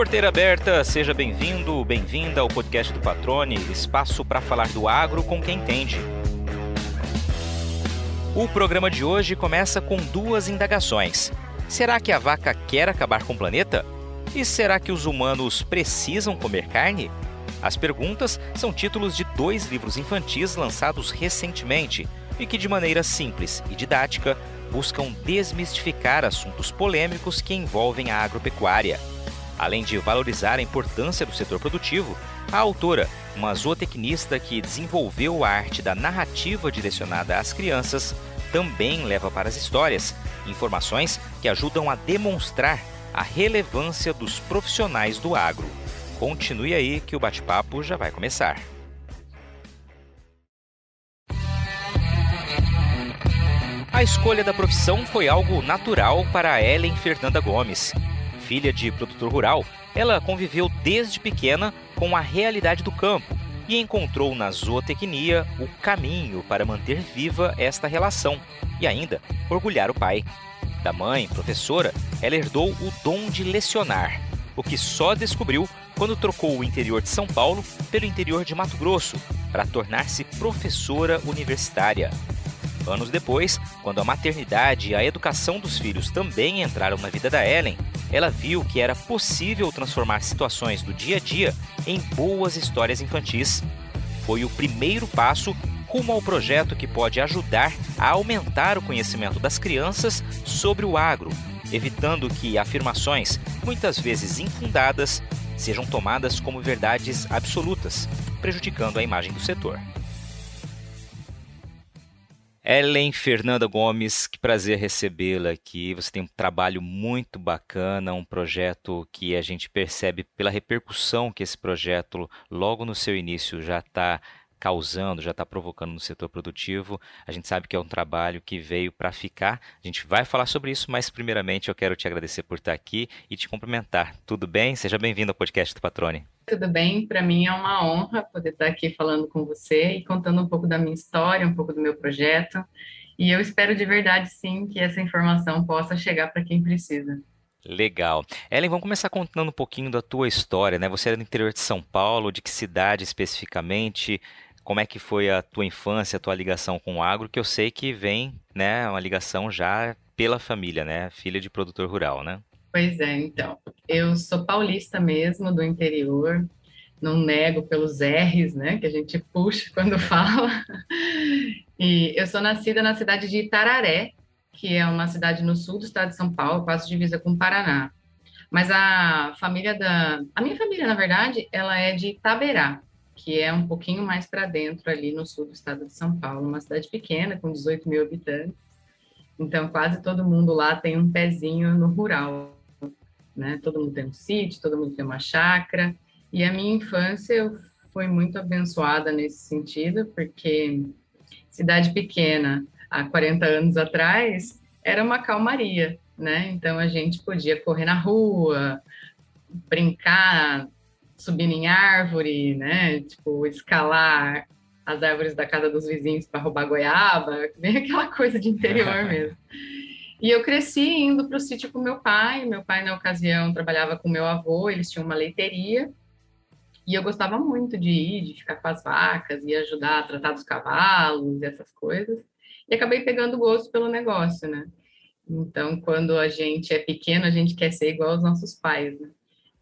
Porteira aberta, seja bem-vindo, bem-vinda ao podcast do Patrone, espaço para falar do agro com quem entende. O programa de hoje começa com duas indagações. Será que a vaca quer acabar com o planeta? E será que os humanos precisam comer carne? As perguntas são títulos de dois livros infantis lançados recentemente e que, de maneira simples e didática, buscam desmistificar assuntos polêmicos que envolvem a agropecuária. Além de valorizar a importância do setor produtivo, a autora, uma zootecnista que desenvolveu a arte da narrativa direcionada às crianças, também leva para as histórias informações que ajudam a demonstrar a relevância dos profissionais do agro. Continue aí que o bate-papo já vai começar. A escolha da profissão foi algo natural para Ellen Fernanda Gomes. Filha de produtor rural, ela conviveu desde pequena com a realidade do campo e encontrou na zootecnia o caminho para manter viva esta relação e ainda orgulhar o pai. Da mãe, professora, ela herdou o dom de lecionar, o que só descobriu quando trocou o interior de São Paulo pelo interior de Mato Grosso para tornar-se professora universitária. Anos depois, quando a maternidade e a educação dos filhos também entraram na vida da Ellen, ela viu que era possível transformar situações do dia a dia em boas histórias infantis. Foi o primeiro passo rumo ao projeto que pode ajudar a aumentar o conhecimento das crianças sobre o agro, evitando que afirmações, muitas vezes infundadas, sejam tomadas como verdades absolutas, prejudicando a imagem do setor. Ellen Fernanda Gomes, que prazer recebê-la aqui. Você tem um trabalho muito bacana, um projeto que a gente percebe pela repercussão que esse projeto, logo no seu início, já está causando, já está provocando no setor produtivo. A gente sabe que é um trabalho que veio para ficar. A gente vai falar sobre isso, mas primeiramente eu quero te agradecer por estar aqui e te cumprimentar. Tudo bem? Seja bem-vindo ao podcast do Patrone. Tudo bem, para mim é uma honra poder estar aqui falando com você e contando um pouco da minha história, um pouco do meu projeto. E eu espero de verdade, sim, que essa informação possa chegar para quem precisa. Legal. Ellen, vamos começar contando um pouquinho da tua história, né? Você é do interior de São Paulo, de que cidade especificamente? Como é que foi a tua infância, a tua ligação com o agro, que eu sei que vem, né, uma ligação já pela família, né, filha de produtor rural, né? Pois é, então, eu sou paulista mesmo, do interior, não nego pelos R's, né, que a gente puxa quando fala, e eu sou nascida na cidade de Itararé, que é uma cidade no sul do estado de São Paulo, quase divisa com o Paraná. Mas a família da... A minha família, na verdade, ela é de Itaberá, que é um pouquinho mais para dentro, ali no sul do estado de São Paulo, uma cidade pequena, com 18 mil habitantes. Então, quase todo mundo lá tem um pezinho no rural, né? Todo mundo tem um sítio, todo mundo tem uma chácara. E a minha infância foi muito abençoada nesse sentido, porque cidade pequena, há 40 anos atrás, era uma calmaria, né? Então, a gente podia correr na rua, brincar subindo em árvore, né? Tipo, escalar as árvores da casa dos vizinhos para roubar goiaba, bem aquela coisa de interior mesmo. E eu cresci indo para o sítio com meu pai. Meu pai, na ocasião, trabalhava com meu avô, eles tinham uma leiteria. E eu gostava muito de ir, de ficar com as vacas e ajudar a tratar dos cavalos e essas coisas. E acabei pegando gosto pelo negócio, né? Então, quando a gente é pequeno, a gente quer ser igual aos nossos pais, né?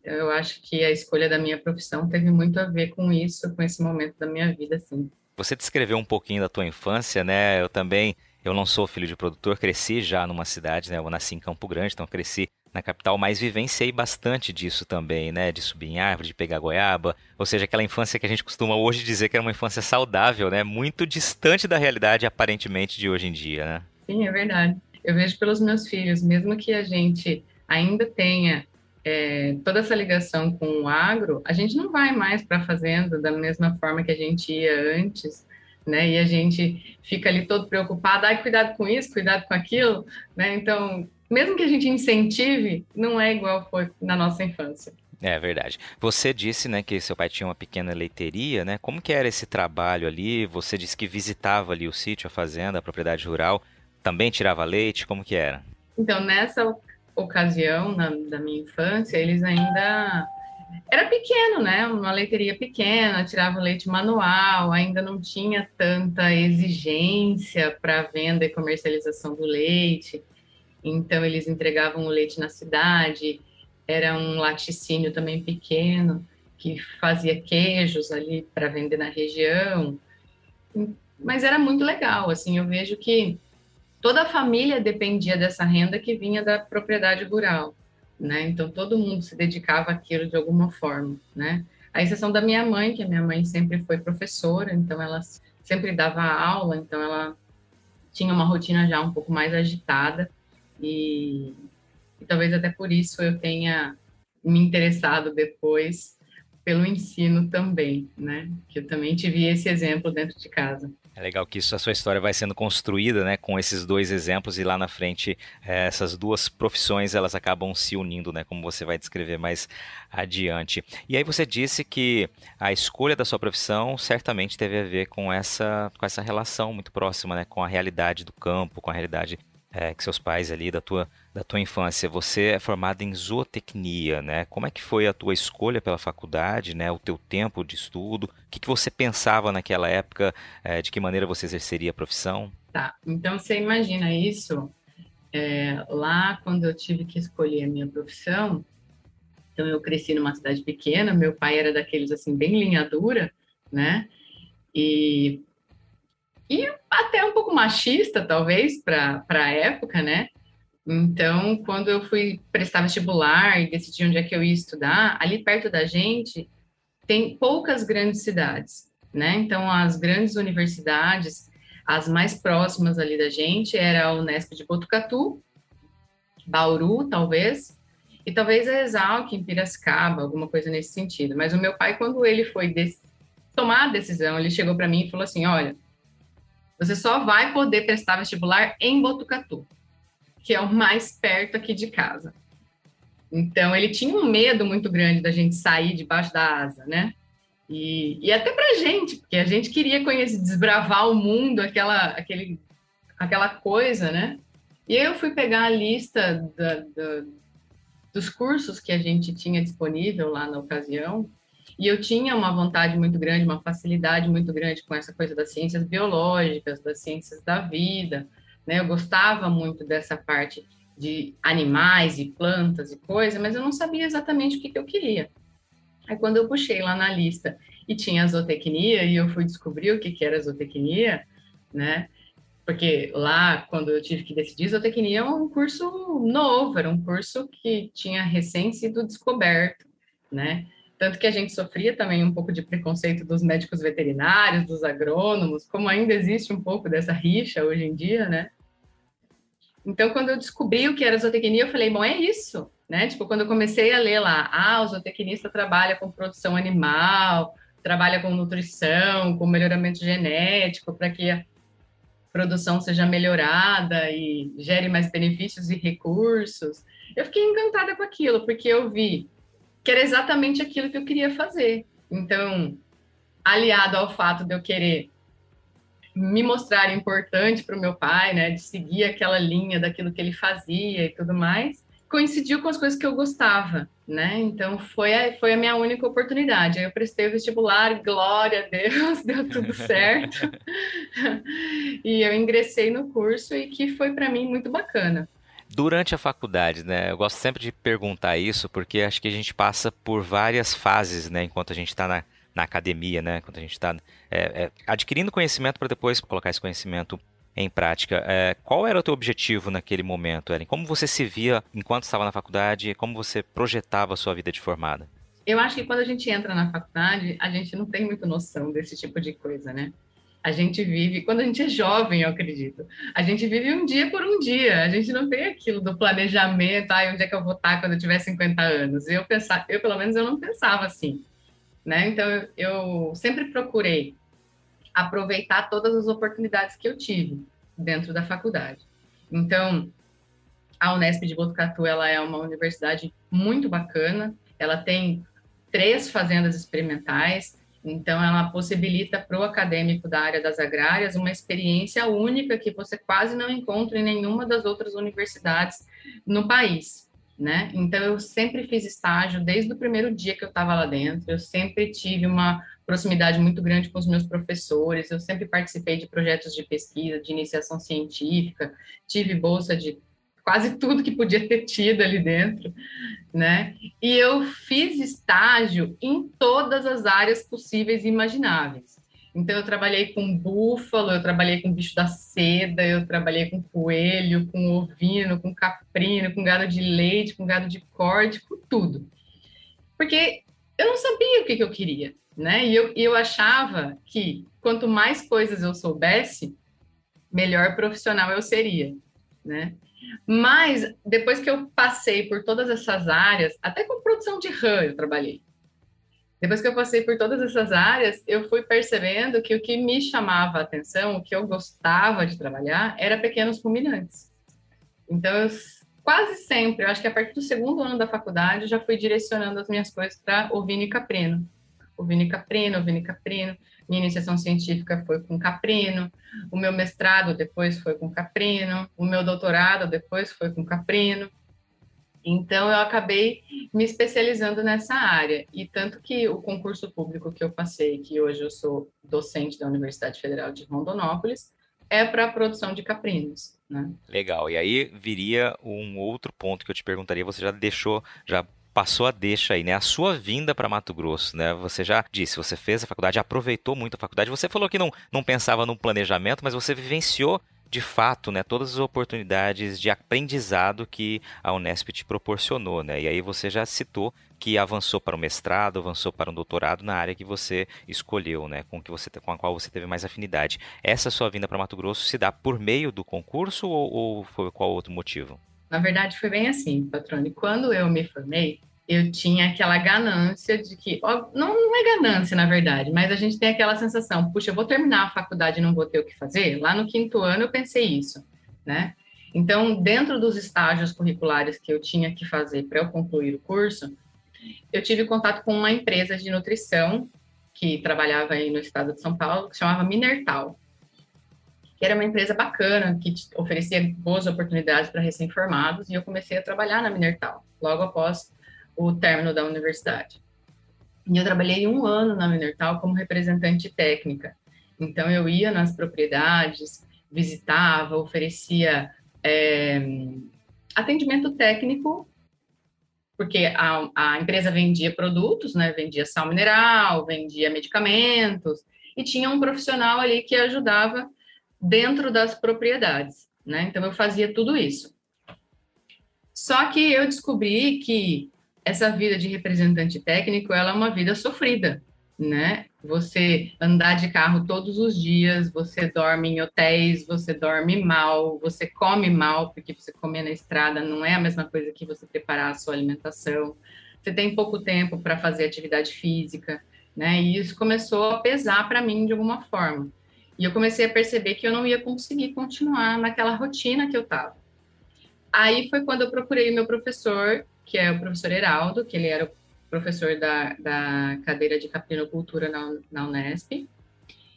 Eu acho que a escolha da minha profissão teve muito a ver com isso, com esse momento da minha vida, assim. Você descreveu um pouquinho da tua infância, né? Eu também, eu não sou filho de produtor, cresci já numa cidade, né? Eu nasci em Campo Grande, então cresci na capital, mas vivenciei bastante disso também, né? De subir em árvore, de pegar goiaba, ou seja, aquela infância que a gente costuma hoje dizer que era uma infância saudável, né? Muito distante da realidade aparentemente de hoje em dia, né? Sim, é verdade. Eu vejo pelos meus filhos, mesmo que a gente ainda tenha é, toda essa ligação com o agro, a gente não vai mais para a fazenda da mesma forma que a gente ia antes, né? E a gente fica ali todo preocupado, ai, cuidado com isso, cuidado com aquilo, né? Então, mesmo que a gente incentive, não é igual foi na nossa infância. É verdade. Você disse, né, que seu pai tinha uma pequena leiteria, né? Como que era esse trabalho ali? Você disse que visitava ali o sítio, a fazenda, a propriedade rural, também tirava leite, como que era? Então, nessa ocasião, na, da minha infância, eles ainda era pequeno, né? Uma leiteria pequena, tirava leite manual, ainda não tinha tanta exigência para venda e comercialização do leite. Então eles entregavam o leite na cidade. Era um laticínio também pequeno que fazia queijos ali para vender na região. Mas era muito legal, assim, eu vejo que toda a família dependia dessa renda que vinha da propriedade rural né? Então todo mundo se dedicava àquilo de alguma forma, né? A exceção da minha mãe, que a minha mãe sempre foi professora, então ela sempre dava aula, então ela tinha uma rotina já um pouco mais agitada e, e talvez até por isso eu tenha me interessado depois pelo ensino também, né? Que eu também tive esse exemplo dentro de casa. É legal que isso, a sua história vai sendo construída, né, com esses dois exemplos e lá na frente é, essas duas profissões elas acabam se unindo, né, como você vai descrever mais adiante. E aí você disse que a escolha da sua profissão certamente teve a ver com essa, com essa relação muito próxima, né, com a realidade do campo, com a realidade é, que seus pais ali da tua, da tua infância. Você é formado em zootecnia, né? Como é que foi a tua escolha pela faculdade, né? O teu tempo de estudo? O que, que você pensava naquela época? É, de que maneira você exerceria a profissão? Tá, então você imagina isso é, lá quando eu tive que escolher a minha profissão. Então eu cresci numa cidade pequena, meu pai era daqueles assim bem linha dura, né? E e até um pouco machista, talvez, para a época, né? Então, quando eu fui prestar vestibular e decidi onde é que eu ia estudar, ali perto da gente tem poucas grandes cidades, né? Então, as grandes universidades, as mais próximas ali da gente, era a Unesp de Botucatu, Bauru, talvez, e talvez a Exalc em Piracicaba, alguma coisa nesse sentido. Mas o meu pai, quando ele foi tomar a decisão, ele chegou para mim e falou assim: olha você só vai poder prestar vestibular em Botucatu, que é o mais perto aqui de casa. Então, ele tinha um medo muito grande da gente sair debaixo da asa, né? E, e até pra gente, porque a gente queria conhecer, desbravar o mundo, aquela, aquele, aquela coisa, né? E eu fui pegar a lista da, da, dos cursos que a gente tinha disponível lá na ocasião, e eu tinha uma vontade muito grande, uma facilidade muito grande com essa coisa das ciências biológicas, das ciências da vida, né? Eu gostava muito dessa parte de animais e plantas e coisas, mas eu não sabia exatamente o que, que eu queria. Aí quando eu puxei lá na lista e tinha zootecnia e eu fui descobrir o que, que era zootecnia, né? Porque lá, quando eu tive que decidir, zootecnia é um curso novo, era um curso que tinha recém sido descoberto, né? Tanto que a gente sofria também um pouco de preconceito dos médicos veterinários, dos agrônomos, como ainda existe um pouco dessa rixa hoje em dia, né? Então, quando eu descobri o que era zootecnia, eu falei, bom, é isso, né? Tipo, quando eu comecei a ler lá, ah, o zootecnista trabalha com produção animal, trabalha com nutrição, com melhoramento genético, para que a produção seja melhorada e gere mais benefícios e recursos. Eu fiquei encantada com aquilo, porque eu vi que era exatamente aquilo que eu queria fazer. Então, aliado ao fato de eu querer me mostrar importante para o meu pai, né, de seguir aquela linha daquilo que ele fazia e tudo mais, coincidiu com as coisas que eu gostava, né? Então foi a, foi a minha única oportunidade. Aí eu prestei o vestibular, glória a Deus, deu tudo certo. e eu ingressei no curso e que foi para mim muito bacana durante a faculdade, né? Eu gosto sempre de perguntar isso porque acho que a gente passa por várias fases, né? Enquanto a gente está na, na academia, né? Enquanto a gente está é, é, adquirindo conhecimento para depois colocar esse conhecimento em prática. É, qual era o teu objetivo naquele momento, Ellen? Como você se via enquanto estava na faculdade? Como você projetava a sua vida de formada? Eu acho que quando a gente entra na faculdade, a gente não tem muita noção desse tipo de coisa, né? A gente vive, quando a gente é jovem, eu acredito, a gente vive um dia por um dia, a gente não tem aquilo do planejamento, ah, onde é que eu vou estar quando eu tiver 50 anos. Eu pensar, eu pelo menos eu não pensava assim, né? Então eu, eu sempre procurei aproveitar todas as oportunidades que eu tive dentro da faculdade. Então, a Unesp de Botucatu, ela é uma universidade muito bacana, ela tem três fazendas experimentais, então, ela possibilita para o acadêmico da área das agrárias uma experiência única que você quase não encontra em nenhuma das outras universidades no país. né? Então eu sempre fiz estágio desde o primeiro dia que eu estava lá dentro. Eu sempre tive uma proximidade muito grande com os meus professores. Eu sempre participei de projetos de pesquisa, de iniciação científica. Tive bolsa de quase tudo que podia ter tido ali dentro, né? E eu fiz estágio em todas as áreas possíveis e imagináveis. Então, eu trabalhei com búfalo, eu trabalhei com bicho da seda, eu trabalhei com coelho, com ovino, com caprino, com gado de leite, com gado de corte, com tudo. Porque eu não sabia o que, que eu queria, né? E eu, eu achava que quanto mais coisas eu soubesse, melhor profissional eu seria, né? Mas depois que eu passei por todas essas áreas, até com produção de rã eu trabalhei. Depois que eu passei por todas essas áreas, eu fui percebendo que o que me chamava a atenção, o que eu gostava de trabalhar, era pequenos ruminantes. Então, eu, quase sempre, eu acho que a partir do segundo ano da faculdade, eu já fui direcionando as minhas coisas para ovino e caprino. Ovino e caprino, ovino e caprino. Minha iniciação científica foi com caprino. O meu mestrado depois foi com caprino. O meu doutorado depois foi com caprino. Então, eu acabei me especializando nessa área. E tanto que o concurso público que eu passei, que hoje eu sou docente da Universidade Federal de Rondonópolis, é para a produção de caprinos. Né? Legal. E aí viria um outro ponto que eu te perguntaria. Você já deixou, já passou a deixa aí, né? A sua vinda para Mato Grosso, né? Você já disse, você fez a faculdade, aproveitou muito a faculdade. Você falou que não, não pensava no planejamento, mas você vivenciou de fato, né, todas as oportunidades de aprendizado que a Unesp te proporcionou, né? E aí você já citou que avançou para o mestrado, avançou para um doutorado na área que você escolheu, né, com que você com a qual você teve mais afinidade. Essa sua vinda para Mato Grosso se dá por meio do concurso ou, ou foi qual outro motivo? Na verdade, foi bem assim, patrone. Quando eu me formei, eu tinha aquela ganância de que, ó, não, não é ganância na verdade, mas a gente tem aquela sensação, puxa, eu vou terminar a faculdade e não vou ter o que fazer. Lá no quinto ano eu pensei isso, né? Então, dentro dos estágios curriculares que eu tinha que fazer para eu concluir o curso, eu tive contato com uma empresa de nutrição que trabalhava aí no estado de São Paulo, que chamava Minertal, que era uma empresa bacana, que oferecia boas oportunidades para recém-formados, e eu comecei a trabalhar na Minertal, logo após o término da universidade. E eu trabalhei um ano na Minertal como representante técnica. Então, eu ia nas propriedades, visitava, oferecia é, atendimento técnico, porque a, a, empresa vendia produtos, né? Vendia sal mineral, vendia medicamentos, e tinha um profissional ali que ajudava dentro das propriedades, né? Então, eu fazia tudo isso. Só que eu descobri que essa vida de representante técnico, ela é uma vida sofrida, né? Você andar de carro todos os dias, você dorme em hotéis, você dorme mal, você come mal, porque você comer na estrada não é a mesma coisa que você preparar a sua alimentação. Você tem pouco tempo para fazer atividade física, né? E isso começou a pesar para mim de alguma forma. E eu comecei a perceber que eu não ia conseguir continuar naquela rotina que eu estava. Aí foi quando eu procurei meu professor que é o professor Heraldo, que ele era o professor da, da cadeira de caprinocultura na, na Unesp.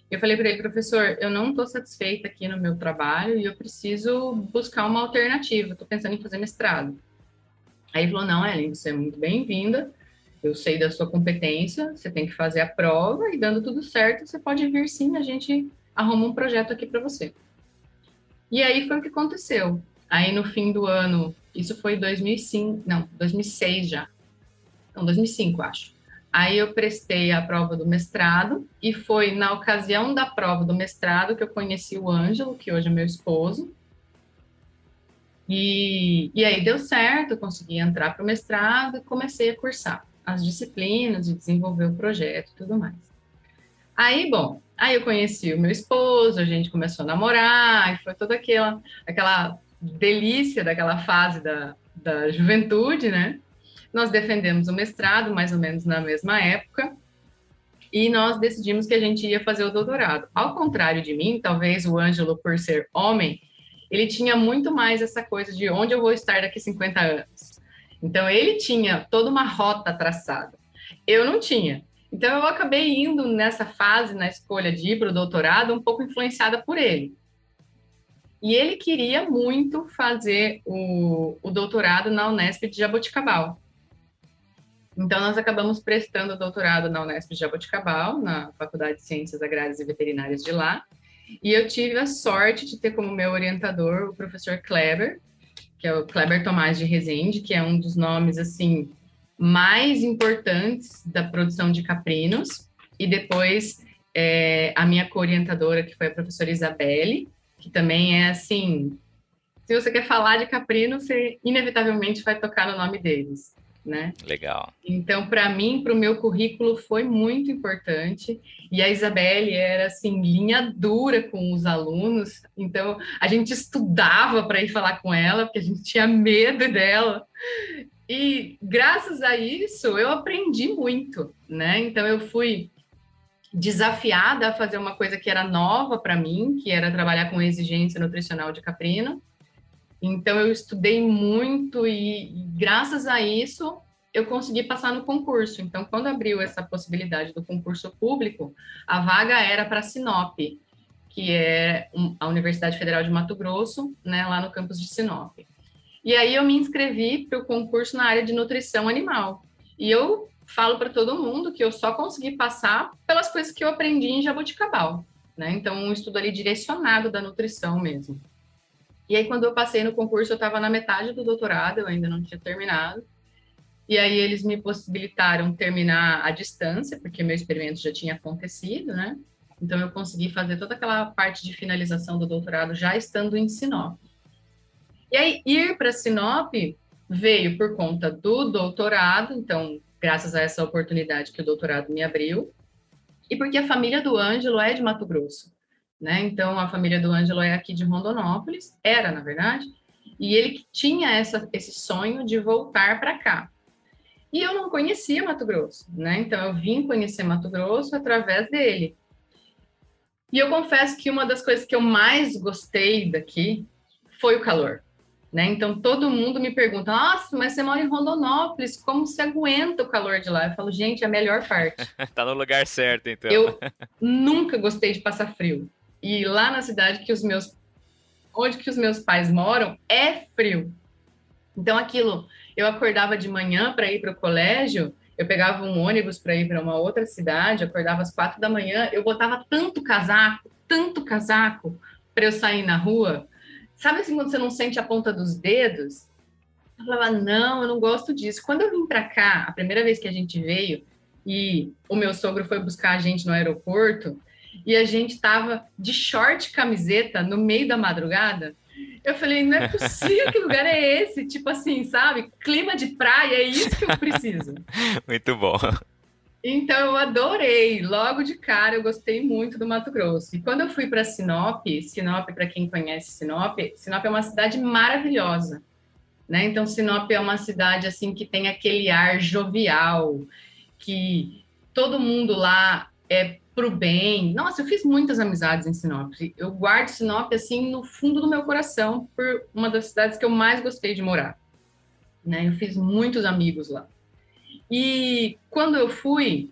Eu falei para ele, professor, eu não estou satisfeita aqui no meu trabalho e eu preciso buscar uma alternativa. Estou pensando em fazer mestrado. Aí ele falou, não, Ellen, você é muito bem-vinda. Eu sei da sua competência, você tem que fazer a prova e dando tudo certo, você pode vir sim, a gente arruma um projeto aqui para você. E aí foi o que aconteceu. Aí no fim do ano, isso foi 2005, não, 2006 já. Não, 2005, acho. Aí eu prestei a prova do mestrado e foi na ocasião da prova do mestrado que eu conheci o Ângelo, que hoje é meu esposo. E, e aí deu certo, consegui entrar para o mestrado e comecei a cursar as disciplinas e desenvolver o projeto e tudo mais. Aí, bom, aí eu conheci o meu esposo, a gente começou a namorar, e foi toda aquela, aquela delícia daquela fase da, da juventude, né? Nós defendemos o mestrado, mais ou menos na mesma época, e nós decidimos que a gente ia fazer o doutorado. Ao contrário de mim, talvez o Ângelo, por ser homem, ele tinha muito mais essa coisa de onde eu vou estar daqui 50 anos. Então, ele tinha toda uma rota traçada. Eu não tinha. Então, eu acabei indo nessa fase, na escolha de ir para o doutorado, um pouco influenciada por ele. E ele queria muito fazer o, o doutorado na Unesp de Jaboticabal. Então, nós acabamos prestando doutorado na Unesp de Jaboticabal, na Faculdade de Ciências Agrárias e Veterinárias de lá. E eu tive a sorte de ter como meu orientador o professor Kleber, que é o Kleber Tomás de Rezende, que é um dos nomes, assim, mais importantes da produção de caprinos. E depois, é, a minha co-orientadora, que foi a professora Isabelle, que também é assim. Se você quer falar de caprino, você inevitavelmente vai tocar no nome deles, né? Legal. Então, para mim, para o meu currículo, foi muito importante. E a Isabelle era assim linha dura com os alunos. Então, a gente estudava para ir falar com ela, porque a gente tinha medo dela. E graças a isso, eu aprendi muito, né? Então, eu fui desafiada a fazer uma coisa que era nova para mim, que era trabalhar com exigência nutricional de caprino. Então eu estudei muito e, graças a isso eu consegui passar no concurso. Então quando abriu essa possibilidade do concurso público, a vaga era para Sinop, que é a Universidade Federal de Mato Grosso, né, lá no campus de Sinop. E aí eu me inscrevi para o concurso na área de nutrição animal. E eu falo para todo mundo que eu só consegui passar pelas coisas que eu aprendi em Jaboticabal, né? Então, um estudo ali direcionado da nutrição mesmo. E aí, quando eu passei no concurso, eu estava na metade do doutorado, eu ainda não tinha terminado. E aí, eles me possibilitaram terminar à distância, porque meu experimento já tinha acontecido, né? Então, eu consegui fazer toda aquela parte de finalização do doutorado já estando em Sinop. E aí, ir para Sinop veio por conta do doutorado, então, graças a essa oportunidade que o doutorado me abriu, e porque a família do Ângelo é de Mato Grosso, né? Então, a família do Ângelo é aqui de Rondonópolis, era, na verdade, e ele tinha essa, esse sonho de voltar para cá. E eu não conhecia Mato Grosso, né? Então, eu vim conhecer Mato Grosso através dele. E eu confesso que uma das coisas que eu mais gostei daqui foi o calor. Né? Então todo mundo me pergunta: Nossa, mas você mora em Rondonópolis, como você aguenta o calor de lá? Eu falo, gente, é a melhor parte. tá no lugar certo, então. Eu nunca gostei de passar frio. E lá na cidade que os meus onde que os meus pais moram é frio. Então aquilo, eu acordava de manhã para ir para o colégio, eu pegava um ônibus para ir para uma outra cidade, acordava às quatro da manhã, eu botava tanto casaco, tanto casaco para eu sair na rua Sabe assim, quando você não sente a ponta dos dedos? Eu falava, não, eu não gosto disso. Quando eu vim para cá, a primeira vez que a gente veio, e o meu sogro foi buscar a gente no aeroporto, e a gente tava de short camiseta no meio da madrugada, eu falei, não é possível, que lugar é esse? Tipo assim, sabe? Clima de praia, é isso que eu preciso. Muito bom. Então eu adorei, logo de cara eu gostei muito do Mato Grosso. E quando eu fui para Sinop, Sinop para quem conhece Sinop, Sinop é uma cidade maravilhosa, né? Então Sinop é uma cidade assim que tem aquele ar jovial, que todo mundo lá é pro bem. Nossa, eu fiz muitas amizades em Sinop. Eu guardo Sinop assim no fundo do meu coração por uma das cidades que eu mais gostei de morar. Né? Eu fiz muitos amigos lá. E quando eu fui,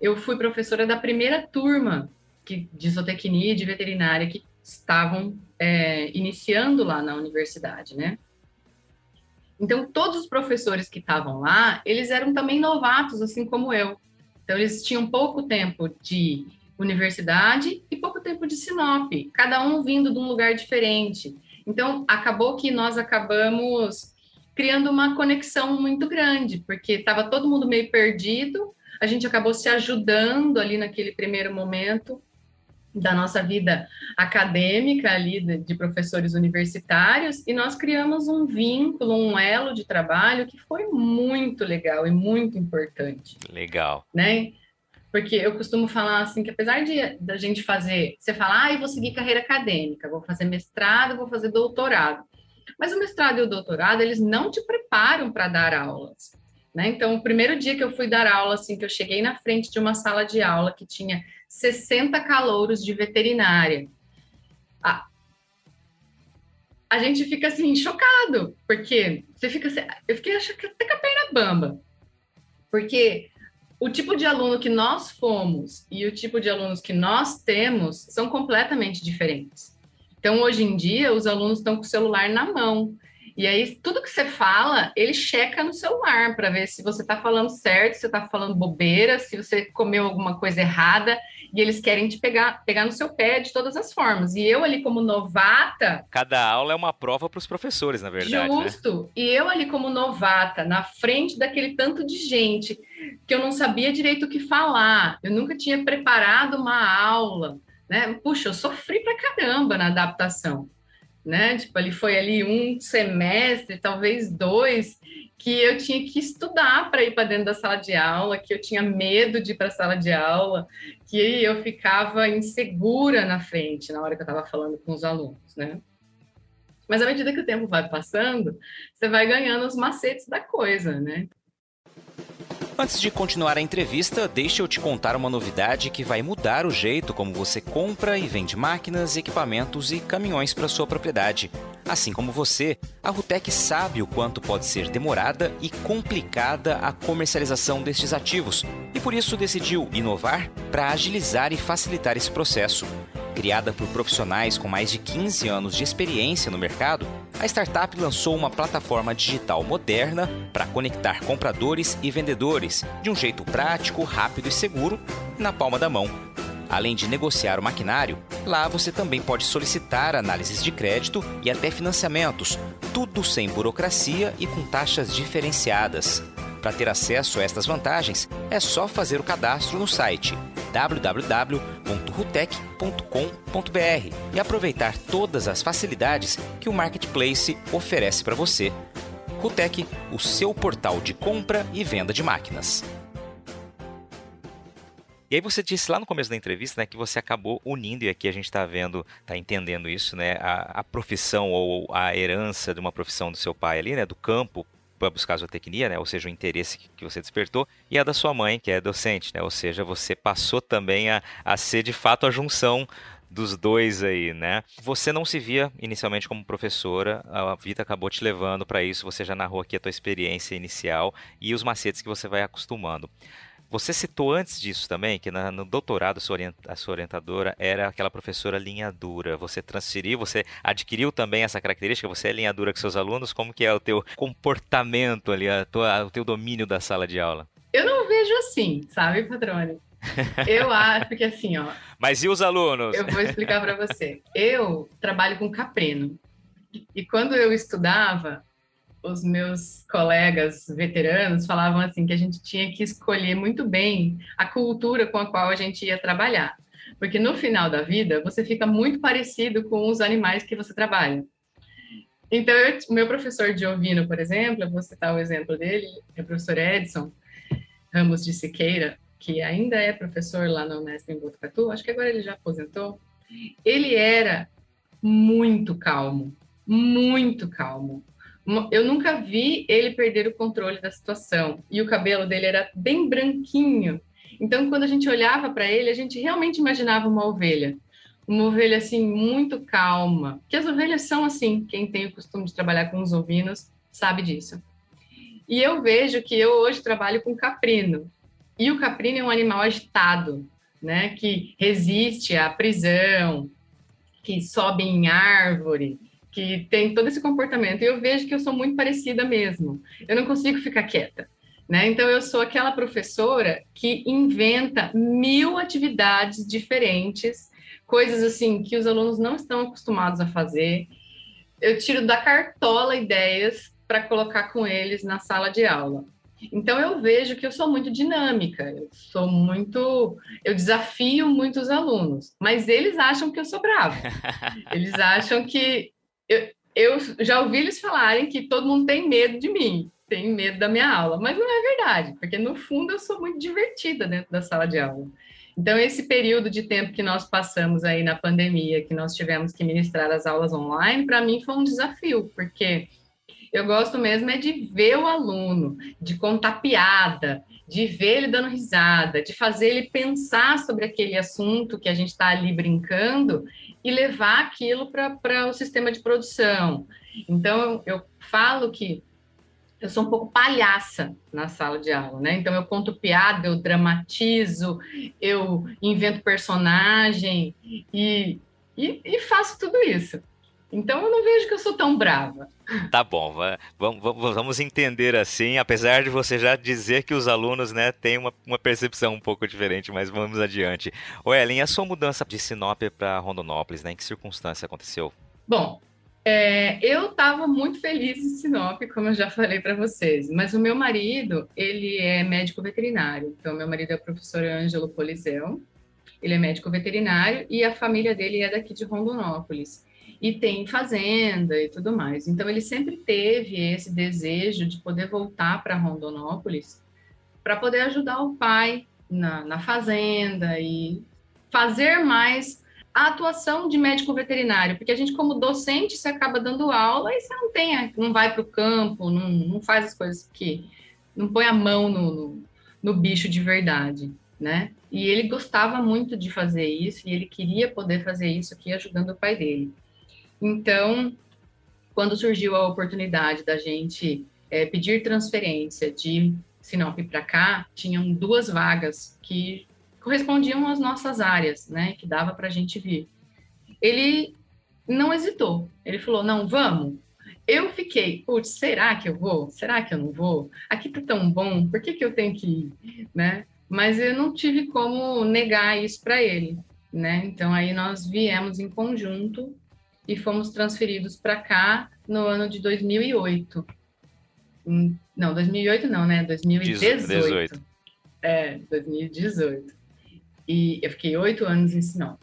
eu fui professora da primeira turma que, de zootecnia e de veterinária que estavam é, iniciando lá na universidade, né? Então, todos os professores que estavam lá, eles eram também novatos, assim como eu. Então, eles tinham pouco tempo de universidade e pouco tempo de Sinop, cada um vindo de um lugar diferente. Então, acabou que nós acabamos criando uma conexão muito grande, porque estava todo mundo meio perdido, a gente acabou se ajudando ali naquele primeiro momento da nossa vida acadêmica ali de, de, professores universitários e nós criamos um vínculo, um elo de trabalho que foi muito legal e muito importante. Legal. Né? Porque eu costumo falar assim que apesar de da gente fazer, você falar, ah, eu vou seguir carreira acadêmica, vou fazer mestrado, vou fazer doutorado. Mas o mestrado e o doutorado, eles não te preparam para dar aulas. Né? Então, o primeiro dia que eu fui dar aula, assim, que eu cheguei na frente de uma sala de aula que tinha 60 calouros de veterinária, a, a gente fica assim, chocado, porque você fica assim, eu fiquei achando que até com a perna bamba, porque o tipo de aluno que nós fomos e o tipo de alunos que nós temos são completamente diferentes. Então, hoje em dia, os alunos estão com o celular na mão. E aí, tudo que você fala, ele checa no celular para ver se você está falando certo, se você está falando bobeira, se você comeu alguma coisa errada e eles querem te pegar, pegar no seu pé de todas as formas. E eu ali como novata, cada aula é uma prova para os professores, na verdade. Né? Justo. Né? E eu ali como novata, na frente daquele tanto de gente que eu não sabia direito o que falar, eu nunca tinha preparado uma aula, né? Puxa, eu sofri pra caramba na adaptação né? Tipo, ali foi ali um semestre, talvez dois, que eu tinha que estudar para ir para dentro da sala de aula, que eu tinha medo de ir para a sala de aula, que eu ficava insegura na frente na hora que eu estava falando com os alunos, né? Mas à medida que o tempo vai passando, você vai ganhando os macetes da coisa, né? Antes de continuar a entrevista, deixa eu te contar uma novidade que vai mudar o jeito como você compra e vende máquinas, equipamentos e caminhões para sua propriedade. Assim como você, a Rutec sabe o quanto pode ser demorada e complicada a comercialização destes ativos e por isso decidiu inovar para agilizar e facilitar esse processo. Criada por profissionais com mais de 15 anos de experiência no mercado, a startup lançou uma plataforma digital moderna para conectar compradores e vendedores de um jeito prático, rápido e seguro na palma da mão. Além de negociar o maquinário, lá você também pode solicitar análises de crédito e até financiamentos, tudo sem burocracia e com taxas diferenciadas. Para ter acesso a estas vantagens, é só fazer o cadastro no site www.rutec.com.br e aproveitar todas as facilidades que o marketplace oferece para você. Rutec, o seu portal de compra e venda de máquinas. E aí você disse lá no começo da entrevista, né, que você acabou unindo, e aqui a gente está vendo, está entendendo isso, né, a, a, profissão ou a herança de uma profissão do seu pai ali, né, do campo para buscar a zootecnia, né? Ou seja, o interesse que você despertou, e a da sua mãe, que é docente, né? Ou seja, você passou também a, a ser de fato a junção dos dois aí, né? Você não se via inicialmente como professora, a vida acabou te levando para isso, você já narrou aqui a tua experiência inicial e os macetes que você vai acostumando. Você citou antes disso também que na, no doutorado a sua, orienta, a sua, orientadora era aquela professora linha dura. Você transferiu, você adquiriu também essa característica? Você é linha dura com seus alunos? Como que é o teu comportamento ali, a tua, o teu domínio da sala de aula? Eu não vejo assim, sabe, Padrone? Eu acho que assim, ó. Mas e os alunos? Eu vou explicar para você. Eu trabalho com capreno. E quando eu estudava, os meus colegas veteranos falavam assim que a gente tinha que escolher muito bem a cultura com a qual a gente ia trabalhar, porque no final da vida você fica muito parecido com os animais que você trabalha. Então, o meu professor de ovino, por exemplo, vou citar o exemplo dele, é o professor Edson Ramos de Siqueira, que ainda é professor lá na Unesp em Botucatu, acho que agora ele já aposentou. Ele era muito calmo, muito calmo eu nunca vi ele perder o controle da situação. E o cabelo dele era bem branquinho. Então, quando a gente olhava para ele, a gente realmente imaginava uma ovelha. Uma ovelha, assim, muito calma. Que as ovelhas são assim. Quem tem o costume de trabalhar com os ovinos sabe disso. E eu vejo que eu hoje trabalho com caprino. E o caprino é um animal agitado, né? Que resiste à prisão, que sobe em árvore, que tem todo esse comportamento. E eu vejo que eu sou muito parecida mesmo. Eu não consigo ficar quieta. Né? Então, eu sou aquela professora que inventa mil atividades diferentes, coisas assim que os alunos não estão acostumados a fazer. Eu tiro da cartola ideias para colocar com eles na sala de aula. Então eu vejo que eu sou muito dinâmica, eu sou muito, eu desafio muitos alunos, mas eles acham que eu sou brava. Eles acham que eu, eu já ouvi eles falarem que todo mundo tem medo de mim, tem medo da minha aula, mas não é verdade, porque no fundo eu sou muito divertida dentro da sala de aula. Então, esse período de tempo que nós passamos aí na pandemia, que nós tivemos que ministrar as aulas online, para mim foi um desafio, porque eu gosto mesmo é de ver o aluno, de contar piada, de ver ele dando risada, de fazer ele pensar sobre aquele assunto que a gente está ali brincando e levar aquilo para o sistema de produção. Então, eu, falo que eu sou um pouco palhaça na sala de aula, né? Então eu conto piada, eu dramatizo, eu invento personagem e, E, e faço tudo isso. Então eu não vejo que eu sou tão brava. Tá bom, vamos, vamos entender assim, apesar de você já dizer que os alunos né, têm uma, uma percepção um pouco diferente, mas vamos adiante. O Ellen, a sua mudança de Sinop para Rondonópolis, né, em que circunstância aconteceu? Bom, é, eu estava muito feliz em Sinop, como eu já falei para vocês, mas o meu marido, ele é médico veterinário. Então, meu marido é o professor Ângelo Polizel, ele é médico veterinário e a família dele é daqui de Rondonópolis e tem fazenda e tudo mais. Então ele sempre teve esse desejo de poder voltar para Rondonópolis para poder ajudar o pai na, na fazenda e fazer mais a atuação de médico veterinário, porque a gente como docente você acaba dando aula e você não tem, não vai para o campo, não, não faz as coisas que não põe a mão no, no, no bicho de verdade, né? E ele gostava muito de fazer isso e ele queria poder fazer isso aqui ajudando o pai dele. Então, quando surgiu a oportunidade da gente é, pedir transferência de Sinop para cá, tinham duas vagas que correspondiam às nossas áreas, né, que dava para a gente vir. Ele não hesitou, ele falou: não, vamos. Eu fiquei, putz, será que eu vou? Será que eu não vou? Aqui tá tão bom, por que, que eu tenho que ir? Né? Mas eu não tive como negar isso para ele, né? Então aí nós viemos em conjunto e fomos transferidos para cá no ano de 2008. Hum, não, 2008 não, né? 2018. 18. É, 2018. E eu fiquei oito anos em Sinop.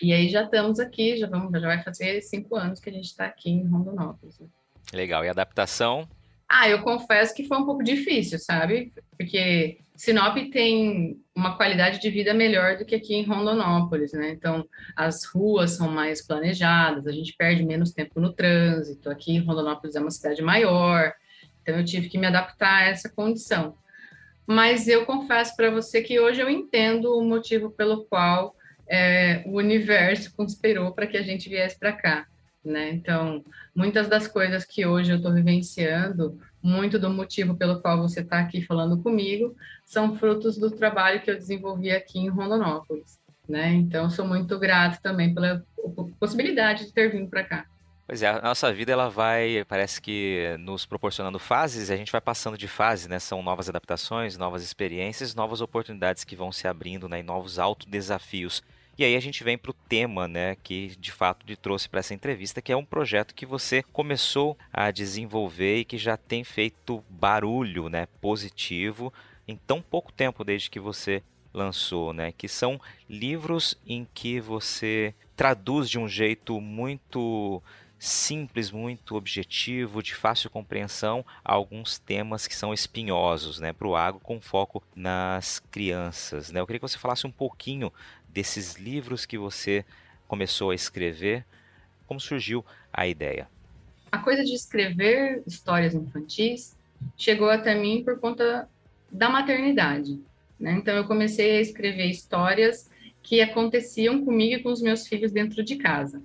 E aí já estamos aqui, já, vamos, já vai fazer cinco anos que a gente está aqui em Rondonópolis. Né? Legal. E adaptação? Ah, eu confesso que foi um pouco difícil, sabe? Porque Sinop tem uma qualidade de vida melhor do que aqui em Rondonópolis, né? Então, as ruas são mais planejadas, a gente perde menos tempo no trânsito. Aqui em Rondonópolis é uma cidade maior, então eu tive que me adaptar a essa condição. Mas eu confesso para você que hoje eu entendo o motivo pelo qual é, o universo conspirou para que a gente viesse para cá né? Então, muitas das coisas que hoje eu estou vivenciando, muito do motivo pelo qual você está aqui falando comigo, são frutos do trabalho que eu desenvolvi aqui em Rondonópolis, né? Então, sou muito grato também pela possibilidade de ter vindo para cá. Pois é, a nossa vida ela vai, parece que nos proporcionando fases, a gente vai passando de fase, né? São novas adaptações, novas experiências, novas oportunidades que vão se abrindo, né? E novos autodesafios. E aí a gente vem para o tema, né, que de fato te trouxe para essa entrevista, que é um projeto que você começou a desenvolver e que já tem feito barulho, né, positivo em tão pouco tempo desde que você lançou, né, que são livros em que você traduz de um jeito muito simples, muito objetivo, de fácil compreensão, alguns temas que são espinhosos né, para o agro, com foco nas crianças. Né? Eu queria que você falasse um pouquinho desses livros que você começou a escrever? Como surgiu a ideia? A coisa de escrever histórias infantis chegou até mim por conta da maternidade. Né? Então, eu comecei a escrever histórias que aconteciam comigo e com os meus filhos dentro de casa.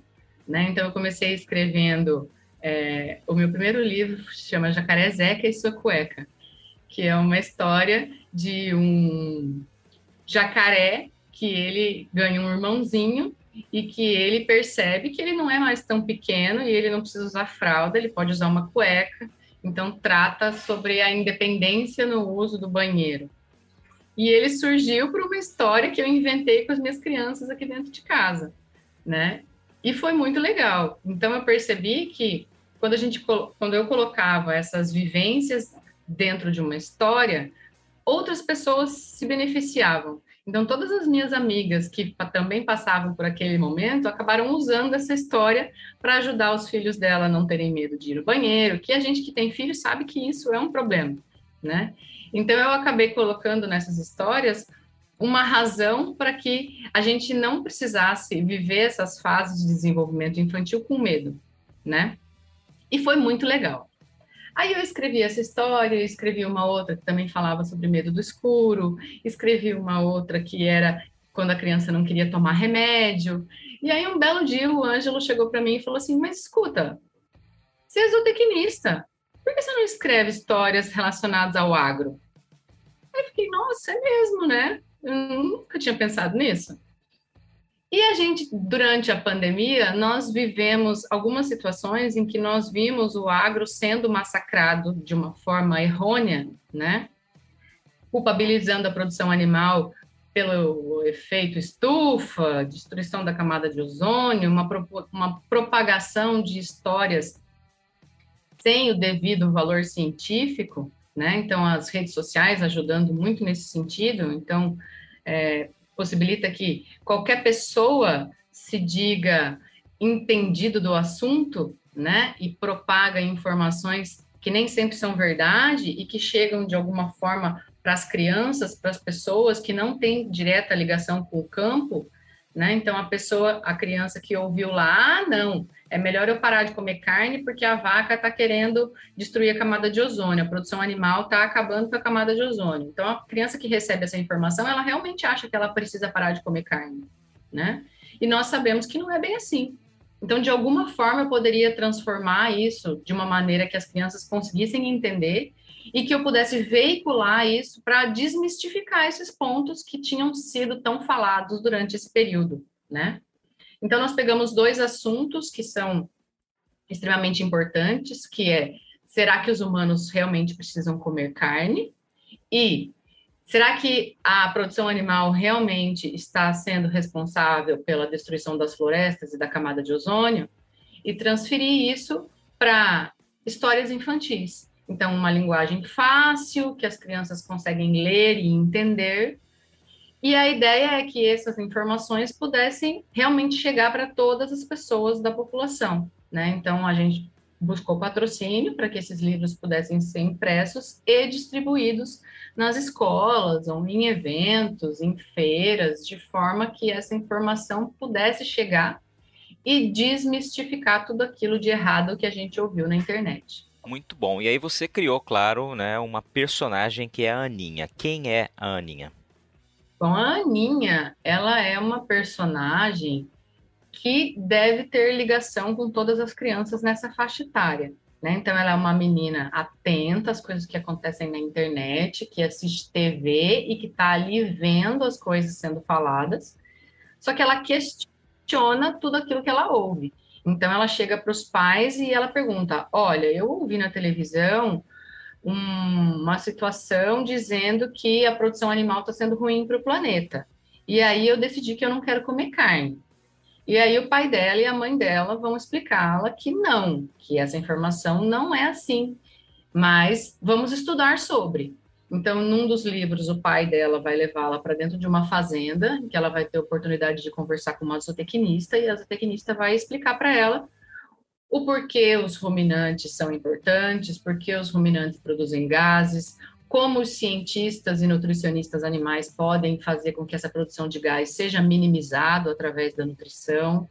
Né? Então, eu comecei escrevendo. É, o meu primeiro livro chama Jacaré Zeca e Sua Cueca, que é uma história de um jacaré que ele ganha um irmãozinho e que ele percebe que ele não é mais tão pequeno e ele não precisa usar fralda, ele pode usar uma cueca. Então trata sobre a independência no uso do banheiro. E ele surgiu por uma história que eu inventei com as minhas crianças aqui dentro de casa, né? E foi muito legal. Então eu percebi que quando a gente quando eu colocava essas vivências dentro de uma história, outras pessoas se beneficiavam. Então, todas as minhas amigas que também passavam por aquele momento acabaram usando essa história para ajudar os filhos dela a não terem medo de ir no banheiro, que a gente que tem filho sabe que isso é um problema, né? Então, eu acabei colocando nessas histórias uma razão para que a gente não precisasse viver essas fases de desenvolvimento infantil com medo, né? E foi muito legal. Aí eu escrevi essa história, escrevi uma outra que também falava sobre medo do escuro, escrevi uma outra que era quando a criança não queria tomar remédio. E aí um belo dia o Ângelo chegou para mim e falou assim: "Mas escuta, você é zootecnista. Por que você não escreve histórias relacionadas ao agro?" Aí eu fiquei: "Nossa, é mesmo, né? Eu nunca tinha pensado nisso." E a gente, durante a pandemia, nós vivemos algumas situações em que nós vimos o agro sendo massacrado de uma forma errônea, né? Culpabilizando a produção animal pelo efeito estufa, destruição da camada de ozônio, uma, uma propagação de histórias sem o devido valor científico, né? Então, as redes sociais ajudando muito nesse sentido. Então, é, possibilita que qualquer pessoa se diga entendido do assunto, né? E propaga informações que nem sempre são verdade e que chegam de alguma forma para as crianças, para as pessoas que não têm direta ligação com o campo, né? Então a pessoa, a criança que ouviu lá, ah, não, é melhor eu parar de comer carne porque a vaca está querendo destruir a camada de ozônio, a produção animal está acabando com a camada de ozônio. Então a criança que recebe essa informação, ela realmente acha que ela precisa parar de comer carne, né? E nós sabemos que não é bem assim. Então, de alguma forma, eu poderia transformar isso de uma maneira que as crianças conseguissem entender e que eu pudesse veicular isso para desmistificar esses pontos que tinham sido tão falados durante esse período, né? Então nós pegamos dois assuntos que são extremamente importantes, que é será que os humanos realmente precisam comer carne? E será que a produção animal realmente está sendo responsável pela destruição das florestas e da camada de ozônio? E transferir isso para histórias infantis. Então, uma linguagem fácil, que as crianças conseguem ler e entender. E a ideia é que essas informações pudessem realmente chegar para todas as pessoas da população. Né? Então, a gente buscou patrocínio para que esses livros pudessem ser impressos e distribuídos nas escolas, ou em eventos, em feiras, de forma que essa informação pudesse chegar e desmistificar tudo aquilo de errado que a gente ouviu na internet. Muito bom. E aí você criou, claro, né, uma personagem que é a Aninha. Quem é a Aninha? Bom, a Aninha, ela é uma personagem que deve ter ligação com todas as crianças nessa faixa etária. Né? Então, ela é uma menina atenta às coisas que acontecem na internet, que assiste TV e que está ali vendo as coisas sendo faladas, só que ela questiona tudo aquilo que ela ouve. Então ela chega para os pais e ela pergunta: Olha, eu ouvi na televisão um, uma situação dizendo que a produção animal está sendo ruim para o planeta. E aí eu decidi que eu não quero comer carne. E aí o pai dela e a mãe dela vão explicá-la que não, que essa informação não é assim. Mas vamos estudar sobre. Então, num dos livros, o pai dela vai levá-la para dentro de uma fazenda, que ela vai ter oportunidade de conversar com uma zootecnista, e a zootecnista vai explicar para ela o porquê os ruminantes são importantes, porquê os ruminantes produzem gases, como os cientistas e nutricionistas animais podem fazer com que essa produção de gás seja minimizado através da nutrição,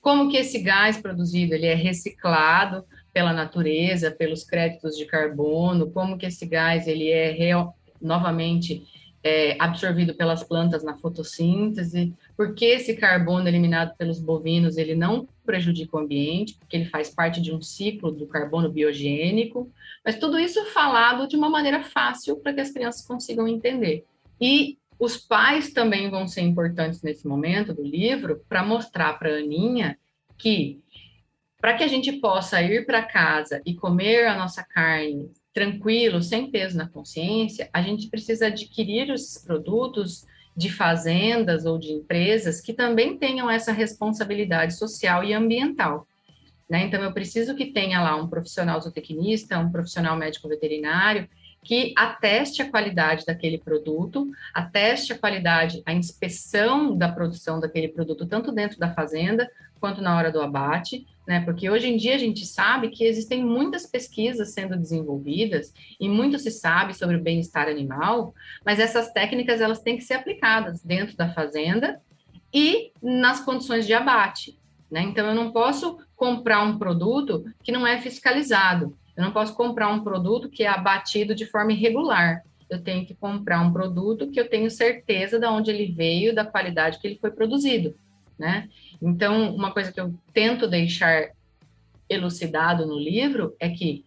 como que esse gás produzido ele é reciclado pela natureza, pelos créditos de carbono, como que esse gás ele é real, novamente é, absorvido pelas plantas na fotossíntese, porque esse carbono eliminado pelos bovinos ele não prejudica o ambiente, porque ele faz parte de um ciclo do carbono biogênico, mas tudo isso falado de uma maneira fácil para que as crianças consigam entender. E os pais também vão ser importantes nesse momento do livro para mostrar para a Aninha que para que a gente possa ir para casa e comer a nossa carne tranquilo, sem peso na consciência, a gente precisa adquirir os produtos de fazendas ou de empresas que também tenham essa responsabilidade social e ambiental. Né? Então, eu preciso que tenha lá um profissional zootecnista, um profissional médico veterinário, que ateste a qualidade daquele produto, ateste a qualidade, a inspeção da produção daquele produto, tanto dentro da fazenda quanto na hora do abate, né? Porque hoje em dia a gente sabe que existem muitas pesquisas sendo desenvolvidas e muito se sabe sobre o bem-estar animal, mas essas técnicas elas têm que ser aplicadas dentro da fazenda e nas condições de abate, né? Então eu não posso comprar um produto que não é fiscalizado. Eu não posso comprar um produto que é abatido de forma irregular. Eu tenho que comprar um produto que eu tenho certeza de onde ele veio, da qualidade que ele foi produzido, né? Então, uma coisa que eu tento deixar elucidado no livro é que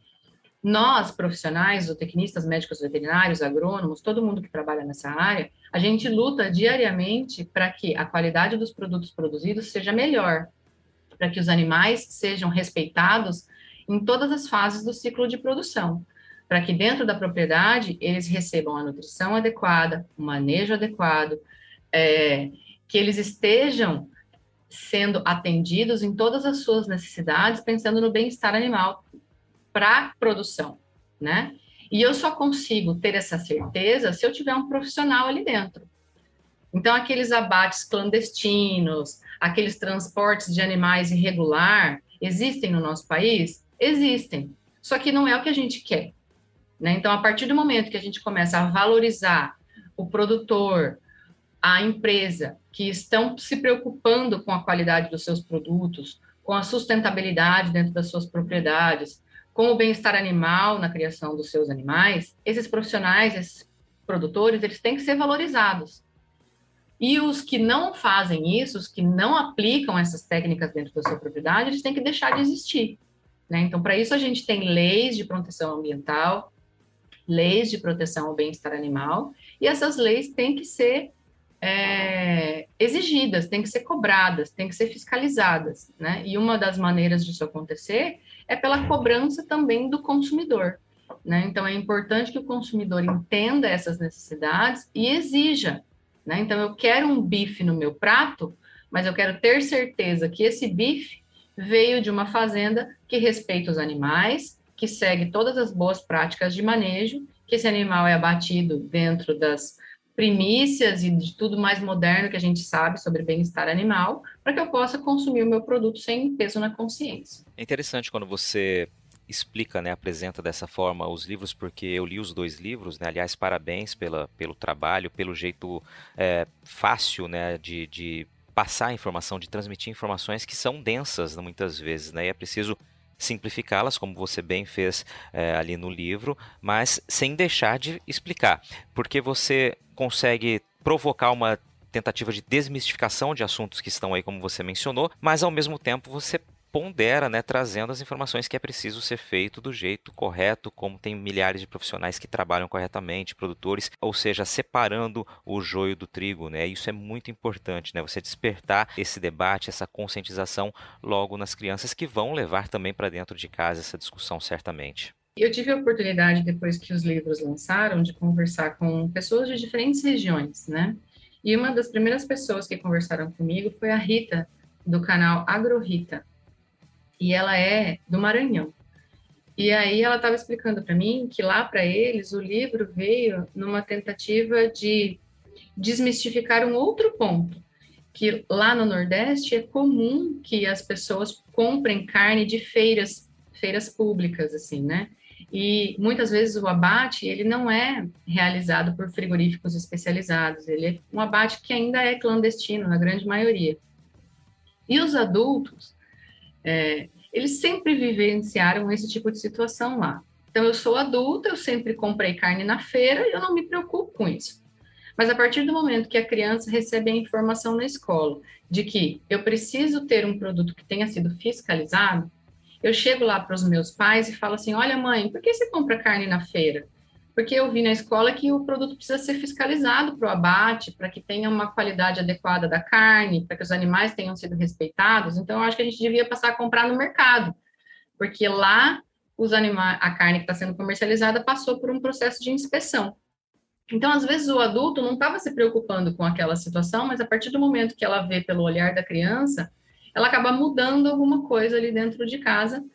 nós, profissionais, zootecnistas, médicos veterinários, agrônomos, todo mundo que trabalha nessa área, a gente luta diariamente para que a qualidade dos produtos produzidos seja melhor, para que os animais sejam respeitados em todas as fases do ciclo de produção, para que dentro da propriedade eles recebam a nutrição adequada, o manejo adequado, é, que eles estejam sendo atendidos em todas as suas necessidades, pensando no bem-estar animal para produção, né? E eu só consigo ter essa certeza se eu tiver um profissional ali dentro. Então, aqueles abates clandestinos, aqueles transportes de animais irregular, existem no nosso país? Existem. Só que não é o que a gente quer. Né? Então, a partir do momento que a gente começa a valorizar o produtor, a empresa, que estão se preocupando com a qualidade dos seus produtos, com a sustentabilidade dentro das suas propriedades, com o bem-estar animal na criação dos seus animais, esses profissionais, esses produtores, eles têm que ser valorizados. E os que não fazem isso, os que não aplicam essas técnicas dentro da sua propriedade, eles têm que deixar de existir. Né? Então, para isso, a gente tem leis de proteção ambiental, leis de proteção ao bem-estar animal, e essas leis têm que ser é, exigidas, têm que ser cobradas, têm que ser fiscalizadas. Né? E uma das maneiras disso acontecer é pela cobrança também do consumidor. Né? Então, é importante que o consumidor entenda essas necessidades e exija. Né? Então, eu quero um bife no meu prato, mas eu quero ter certeza que esse bife veio de uma fazenda que respeita os animais, que segue todas as boas práticas de manejo, que esse animal é abatido dentro das primícias e de tudo mais moderno que a gente sabe sobre bem-estar animal, para que eu possa consumir o meu produto sem peso na consciência. É interessante quando você explica, né, apresenta dessa forma os livros, porque eu li os dois livros, né, aliás, parabéns pela, pelo trabalho, pelo jeito é, fácil, né, de, de passar informação, de transmitir informações que são densas muitas vezes, né, e é preciso simplificá-las, como você bem fez é, ali no livro, mas sem deixar de explicar, porque você consegue provocar uma tentativa de desmistificação de assuntos que estão aí, como você mencionou, mas ao mesmo tempo você pondera, né, trazendo as informações que é preciso ser feito do jeito correto, como tem milhares de profissionais que trabalham corretamente, produtores, ou seja, separando o joio do trigo, né? Isso é muito importante, né? Você despertar esse debate, essa conscientização logo nas crianças que vão levar também para dentro de casa essa discussão certamente. Eu tive a oportunidade, depois que os livros lançaram, de conversar com pessoas de diferentes regiões, né? E uma das primeiras pessoas que conversaram comigo foi a Rita, do canal AgroRita e ela é do Maranhão. E aí ela estava explicando para mim que lá para eles o livro veio numa tentativa de desmistificar um outro ponto, que lá no Nordeste é comum que as pessoas comprem carne de feiras, feiras públicas assim, né? E muitas vezes o abate ele não é realizado por frigoríficos especializados, ele é um abate que ainda é clandestino na grande maioria. E os adultos é, eles sempre vivenciaram esse tipo de situação lá. Então, eu sou adulta, eu sempre comprei carne na feira e eu não me preocupo com isso. Mas a partir do momento que a criança recebe a informação na escola de que eu preciso ter um produto que tenha sido fiscalizado, eu chego lá para os meus pais e falo assim: olha, mãe, por que você compra carne na feira? Porque eu vi na escola que o produto precisa ser fiscalizado para o abate, para que tenha uma qualidade adequada da carne, para que os animais tenham sido respeitados. Então, eu acho que a gente devia passar a comprar no mercado, porque lá os animais, a carne que está sendo comercializada passou por um processo de inspeção. Então, às vezes, o adulto não estava se preocupando com aquela situação, mas a partir do momento que ela vê pelo olhar da criança, ela acaba mudando alguma coisa ali dentro de casa,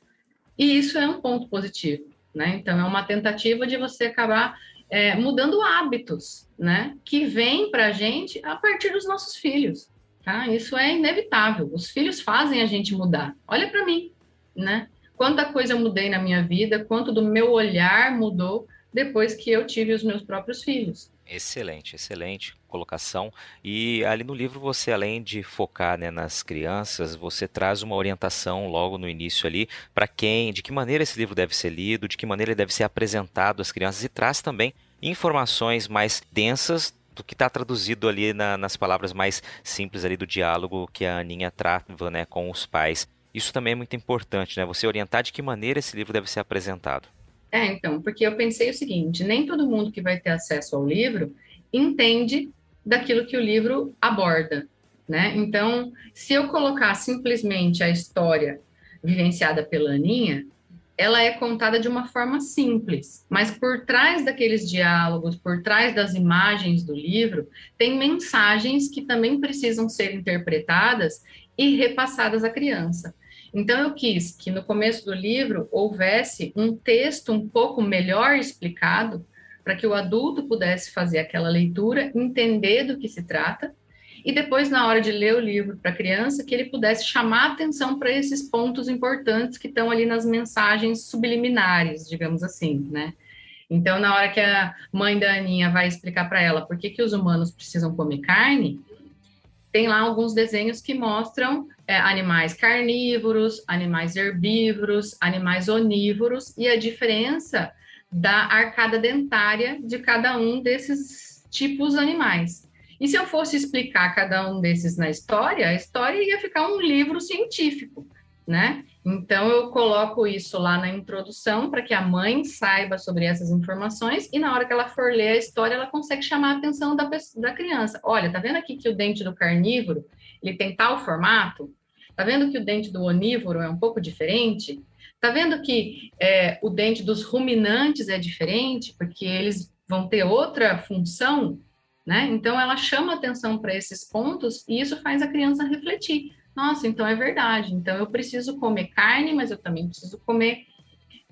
e isso é um ponto positivo né? Então, é uma tentativa de você acabar é, mudando hábitos, né? Que vem para a gente a partir dos nossos filhos, tá? Isso é inevitável. Os filhos fazem a gente mudar. Olha para mim, né? Quanta coisa eu mudei na minha vida, quanto do meu olhar mudou depois que eu tive os meus próprios filhos. Excelente, excelente colocação. E ali no livro você, além de focar né, nas crianças, você traz uma orientação logo no início ali para quem, de que maneira esse livro deve ser lido, de que maneira ele deve ser apresentado às crianças e traz também informações mais densas do que está traduzido ali na, nas palavras mais simples ali do diálogo que a Aninha trava né, com os pais. Isso também é muito importante, né? Você orientar de que maneira esse livro deve ser apresentado. É, então, porque eu pensei o seguinte: nem todo mundo que vai ter acesso ao livro entende daquilo que o livro aborda, né? Então, se eu colocar simplesmente a história vivenciada pela Aninha, ela é contada de uma forma simples, mas por trás daqueles diálogos, por trás das imagens do livro, tem mensagens que também precisam ser interpretadas e repassadas à criança. Então, eu quis que no começo do livro houvesse um texto um pouco melhor explicado, para que o adulto pudesse fazer aquela leitura, entender do que se trata, e depois, na hora de ler o livro para a criança, que ele pudesse chamar atenção para esses pontos importantes que estão ali nas mensagens subliminares, digamos assim, né? Então, na hora que a mãe da Aninha vai explicar para ela por que, que os humanos precisam comer carne, tem lá alguns desenhos que mostram é, animais carnívoros, animais herbívoros, animais onívoros e a diferença da arcada dentária de cada um desses tipos animais. E se eu fosse explicar cada um desses na história, a história ia ficar um livro científico, né? Então eu coloco isso lá na introdução para que a mãe saiba sobre essas informações e na hora que ela for ler a história, ela consegue chamar a atenção da, da criança. Olha, tá vendo aqui que o dente do carnívoro ele tem tal formato? Tá vendo que o dente do onívoro é um pouco diferente? Tá vendo que é, o dente dos ruminantes é diferente, porque eles vão ter outra função, né? Então ela chama atenção para esses pontos e isso faz a criança refletir. Nossa, então é verdade. Então eu preciso comer carne, mas eu também preciso comer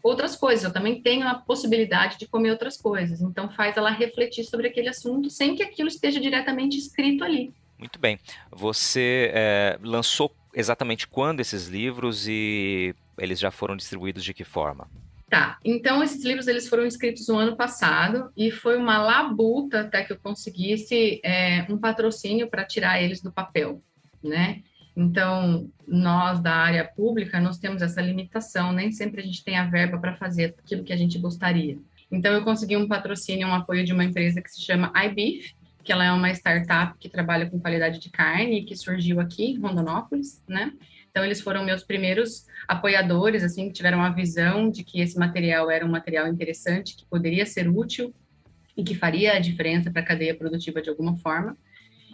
outras coisas. Eu também tenho a possibilidade de comer outras coisas. Então faz ela refletir sobre aquele assunto sem que aquilo esteja diretamente escrito ali. Muito bem. Você é, lançou exatamente quando esses livros e eles já foram distribuídos de que forma? Tá, então esses livros eles foram escritos no ano passado e foi uma labuta até que eu conseguisse é, um patrocínio para tirar eles do papel, né? Então, nós da área pública, nós temos essa limitação, nem sempre a gente tem a verba para fazer aquilo que a gente gostaria. Então, eu consegui um patrocínio, um apoio de uma empresa que se chama iBeef, que ela é uma startup que trabalha com qualidade de carne, que surgiu aqui em Rondonópolis, né? Então, eles foram meus primeiros apoiadores, assim, que tiveram a visão de que esse material era um material interessante, que poderia ser útil e que faria a diferença para a cadeia produtiva de alguma forma.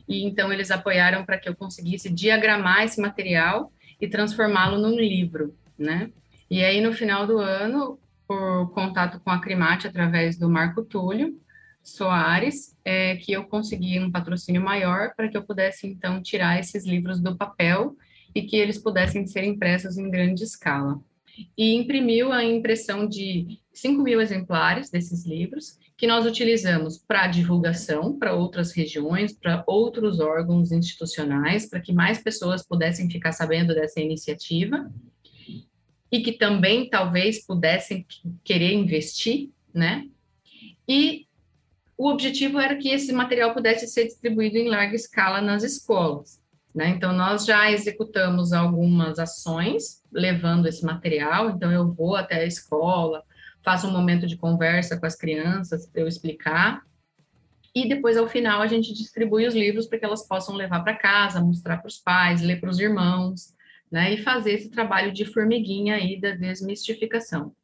E então, eles apoiaram para que eu conseguisse diagramar esse material e transformá-lo num livro, né? E aí, no final do ano, por contato com a Crimate através do Marco Túlio, Soares, é, que eu consegui um patrocínio maior para que eu pudesse, então, tirar esses livros do papel e que eles pudessem ser impressos em grande escala. E imprimiu a impressão de 5 mil exemplares desses livros, que nós utilizamos para divulgação para outras regiões, para outros órgãos institucionais, para que mais pessoas pudessem ficar sabendo dessa iniciativa e que também talvez pudessem querer investir, né? E o objetivo era que esse material pudesse ser distribuído em larga escala nas escolas. Né? Então, nós já executamos algumas ações levando esse material. Então, eu vou até a escola, faço um momento de conversa com as crianças para eu explicar. E depois, ao final, a gente distribui os livros para que elas possam levar para casa, mostrar para os pais, ler para os irmãos, né? E fazer esse trabalho de formiguinha aí da desmistificação.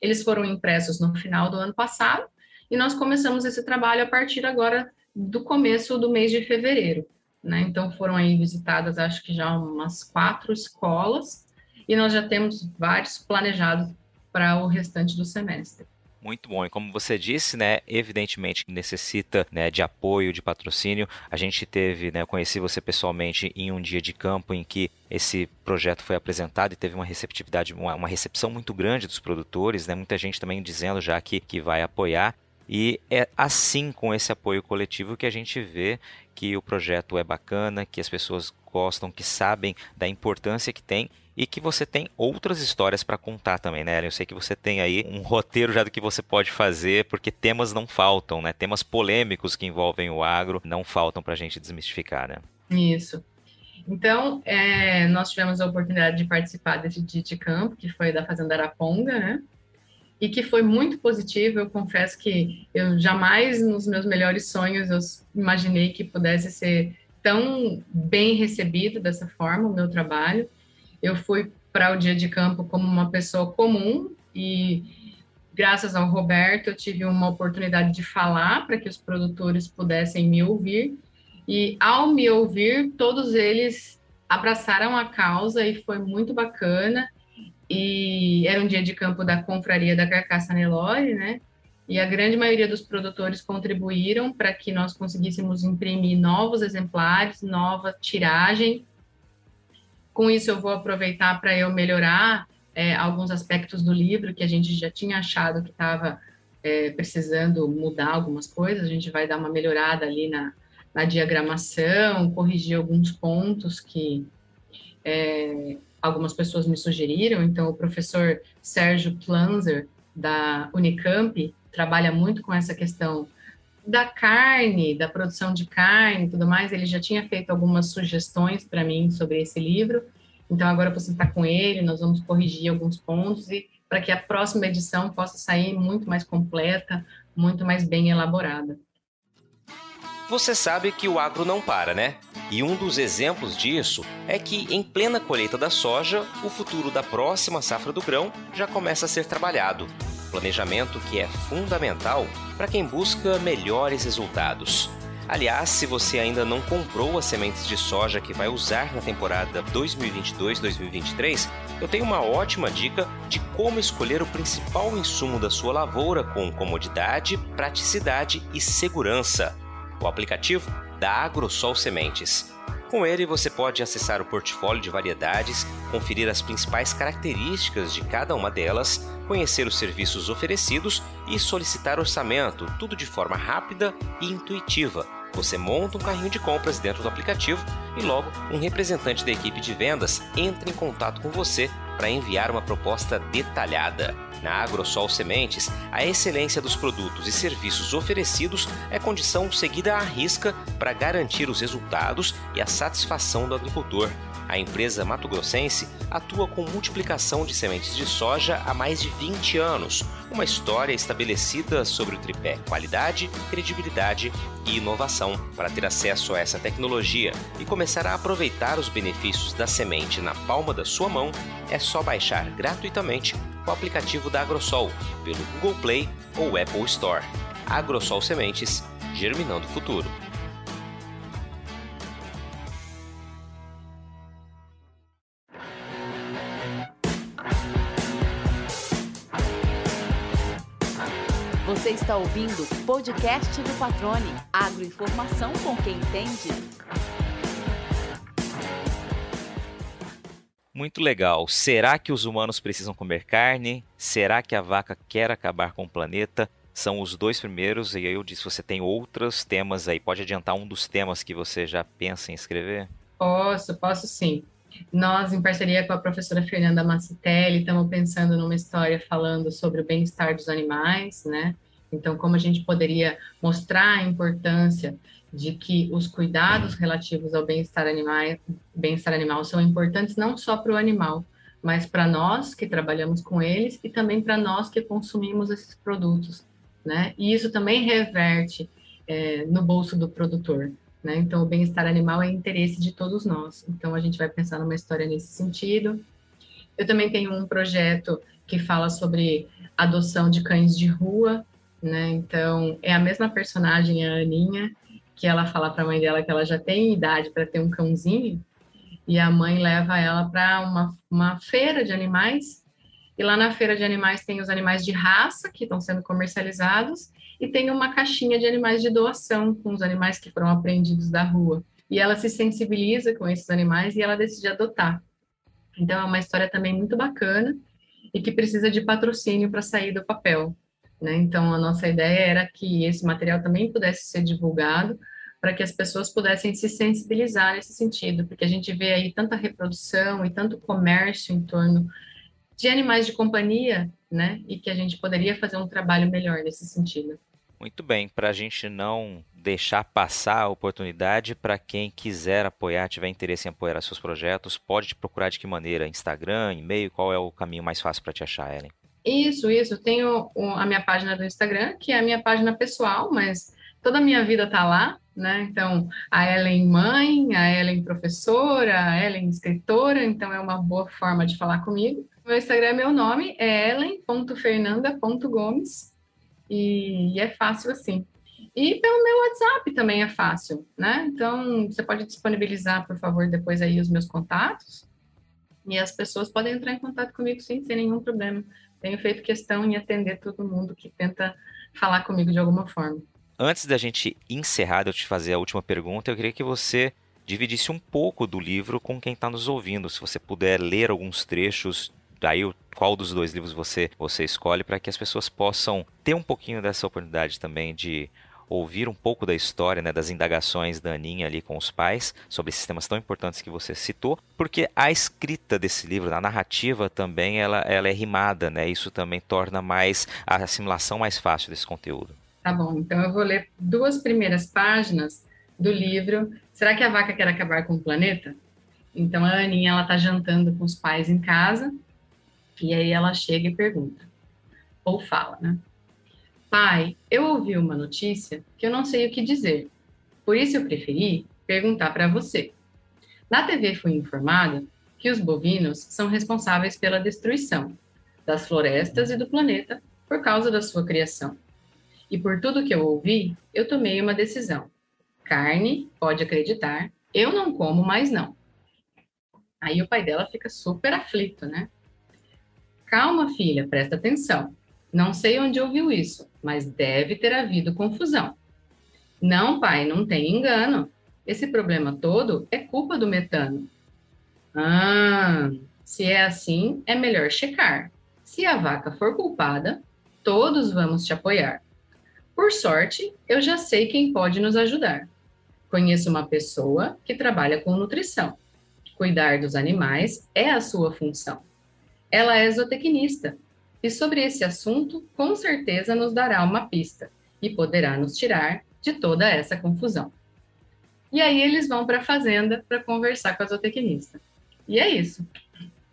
Eles foram impressos no final do ano passado e nós começamos esse trabalho a partir agora do começo do mês de fevereiro. Né? Então foram aí visitadas, acho que já umas quatro escolas, e nós já temos vários planejados para o restante do semestre. Muito bom. E como você disse, né, evidentemente necessita né, de apoio, de patrocínio. A gente teve, né, eu conheci você pessoalmente em um dia de campo em que esse projeto foi apresentado e teve uma receptividade, uma, uma recepção muito grande dos produtores, né, muita gente também dizendo já que, que vai apoiar. E é assim, com esse apoio coletivo, que a gente vê que o projeto é bacana, que as pessoas gostam, que sabem da importância que tem e que você tem outras histórias para contar também, né? Eu sei que você tem aí um roteiro já do que você pode fazer, porque temas não faltam, né? Temas polêmicos que envolvem o agro não faltam para a gente desmistificar, né? Isso. Então, é, nós tivemos a oportunidade de participar desse dia de campo, que foi da Fazenda Araponga, né? e que foi muito positivo. Eu confesso que eu jamais, nos meus melhores sonhos, eu imaginei que pudesse ser tão bem recebido dessa forma o meu trabalho. Eu fui para o dia de campo como uma pessoa comum e graças ao Roberto, eu tive uma oportunidade de falar para que os produtores pudessem me ouvir. E ao me ouvir, todos eles abraçaram a causa e foi muito bacana. E era um dia de campo da confraria da Carcaça Nelore, né? E a grande maioria dos produtores contribuíram para que nós conseguíssemos imprimir novos exemplares, nova tiragem. Com isso, eu vou aproveitar para eu melhorar é, alguns aspectos do livro que a gente já tinha achado que estava é, precisando mudar algumas coisas. A gente vai dar uma melhorada ali na, na diagramação, corrigir alguns pontos que é, algumas pessoas me sugeriram. Então, o professor Sérgio Planzer, da Unicamp, trabalha muito com essa questão da carne, da produção de carne e tudo mais. Ele já tinha feito algumas sugestões para mim sobre esse livro. Então, agora eu vou sentar com ele, nós vamos corrigir alguns pontos e para que a próxima edição possa sair muito mais completa, muito mais bem elaborada. Você sabe que o agro não para, né? E um dos exemplos disso é que, em plena colheita da soja, o futuro da próxima safra do grão já começa a ser trabalhado. Planejamento que é fundamental para quem busca melhores resultados. Aliás, se você ainda não comprou as sementes de soja que vai usar na temporada 2022-2023, eu tenho uma ótima dica de como escolher o principal insumo da sua lavoura com comodidade, praticidade e segurança. O aplicativo da AgroSol Sementes. Com ele, você pode acessar o portfólio de variedades, conferir as principais características de cada uma delas, conhecer os serviços oferecidos e solicitar orçamento, tudo de forma rápida e intuitiva você monta um carrinho de compras dentro do aplicativo e logo um representante da equipe de vendas entra em contato com você para enviar uma proposta detalhada. Na AgroSol Sementes, a excelência dos produtos e serviços oferecidos é condição seguida à risca para garantir os resultados e a satisfação do agricultor. A empresa Mato Grossense atua com multiplicação de sementes de soja há mais de 20 anos, uma história estabelecida sobre o tripé qualidade, credibilidade e inovação. Para ter acesso a essa tecnologia e começar a aproveitar os benefícios da semente na palma da sua mão, é só baixar gratuitamente o aplicativo da Agrosol pelo Google Play ou Apple Store. Agrosol Sementes, germinando o futuro. Você está ouvindo o podcast do Patrone. Agroinformação com quem entende. Muito legal. Será que os humanos precisam comer carne? Será que a vaca quer acabar com o planeta? São os dois primeiros, e aí eu disse: você tem outros temas aí. Pode adiantar um dos temas que você já pensa em escrever? Posso, posso sim. Nós, em parceria com a professora Fernanda Massitelli, estamos pensando numa história falando sobre o bem-estar dos animais, né? Então, como a gente poderia mostrar a importância de que os cuidados relativos ao bem-estar animal, bem-estar animal são importantes não só para o animal, mas para nós que trabalhamos com eles e também para nós que consumimos esses produtos, né? E isso também reverte é, no bolso do produtor, né? Então, o bem-estar animal é interesse de todos nós. Então, a gente vai pensar numa história nesse sentido. Eu também tenho um projeto que fala sobre adoção de cães de rua, né? Então, é a mesma personagem, a Aninha, que ela fala para a mãe dela que ela já tem idade para ter um cãozinho, e a mãe leva ela para uma, uma feira de animais, e lá na feira de animais tem os animais de raça que estão sendo comercializados, e tem uma caixinha de animais de doação com os animais que foram apreendidos da rua. E ela se sensibiliza com esses animais e ela decide adotar. Então é uma história também muito bacana e que precisa de patrocínio para sair do papel. Né? Então, a nossa ideia era que esse material também pudesse ser divulgado para que as pessoas pudessem se sensibilizar nesse sentido, porque a gente vê aí tanta reprodução e tanto comércio em torno de animais de companhia, né? E que a gente poderia fazer um trabalho melhor nesse sentido. Muito bem, para a gente não deixar passar a oportunidade para quem quiser apoiar, tiver interesse em apoiar seus projetos, pode te procurar de que maneira? Instagram, e-mail, qual é o caminho mais fácil para te achar, Ellen? Isso, isso. Tenho a minha página do Instagram, que é a minha página pessoal, mas toda a minha vida tá lá, né? Então, a Ellen mãe, a Ellen professora, a Ellen escritora, então é uma boa forma de falar comigo. Meu Instagram é meu nome, é ellen.fernanda.gomes e é fácil assim. E pelo meu WhatsApp também é fácil, né? Então, você pode disponibilizar, por favor, depois aí os meus contatos. E as pessoas podem entrar em contato comigo sim, sem nenhum problema. Tenho feito questão em atender todo mundo que tenta falar comigo de alguma forma. Antes da gente encerrar, de eu te fazer a última pergunta, eu queria que você dividisse um pouco do livro com quem está nos ouvindo. Se você puder ler alguns trechos, daí qual dos dois livros você, você escolhe, para que as pessoas possam ter um pouquinho dessa oportunidade também de ouvir um pouco da história, né, das indagações da Aninha ali com os pais sobre esses temas tão importantes que você citou, porque a escrita desse livro, a narrativa também, ela, ela é rimada, né? Isso também torna mais a assimilação mais fácil desse conteúdo. Tá bom, então eu vou ler duas primeiras páginas do livro. Será que a vaca quer acabar com o planeta? Então a Aninha ela tá jantando com os pais em casa e aí ela chega e pergunta ou fala, né? Pai, eu ouvi uma notícia que eu não sei o que dizer. Por isso eu preferi perguntar para você. Na TV fui informada que os bovinos são responsáveis pela destruição das florestas e do planeta por causa da sua criação. E por tudo que eu ouvi, eu tomei uma decisão. Carne, pode acreditar, eu não como mais não. Aí o pai dela fica super aflito, né? Calma, filha, presta atenção. Não sei onde ouviu isso, mas deve ter havido confusão. Não, pai, não tem engano. Esse problema todo é culpa do metano. Ah, se é assim, é melhor checar. Se a vaca for culpada, todos vamos te apoiar. Por sorte, eu já sei quem pode nos ajudar. Conheço uma pessoa que trabalha com nutrição. Cuidar dos animais é a sua função. Ela é zootecnista sobre esse assunto, com certeza nos dará uma pista e poderá nos tirar de toda essa confusão. E aí eles vão para a fazenda para conversar com a zootecnista. E é isso.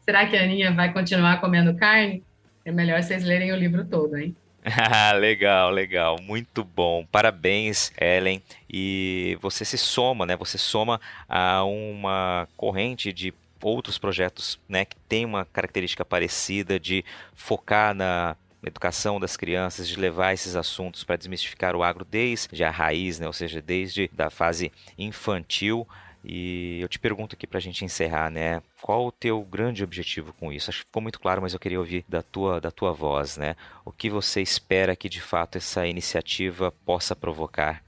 Será que a Aninha vai continuar comendo carne? É melhor vocês lerem o livro todo, hein? legal, legal, muito bom. Parabéns, Ellen. E você se soma, né? Você soma a uma corrente de outros projetos né, que têm uma característica parecida de focar na educação das crianças, de levar esses assuntos para desmistificar o agro desde a raiz, né, ou seja, desde da fase infantil. E eu te pergunto aqui para a gente encerrar, né? Qual o teu grande objetivo com isso? Acho que ficou muito claro, mas eu queria ouvir da tua, da tua voz, né? O que você espera que de fato essa iniciativa possa provocar,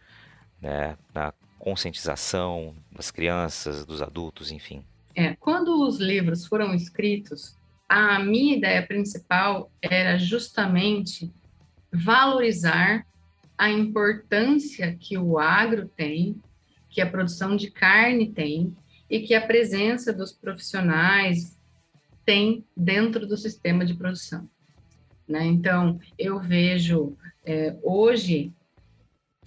né? Na conscientização das crianças, dos adultos, enfim. É, quando os livros foram escritos, a minha ideia principal era justamente valorizar a importância que o agro tem, que a produção de carne tem e que a presença dos profissionais tem dentro do sistema de produção. Né? Então, eu vejo é, hoje,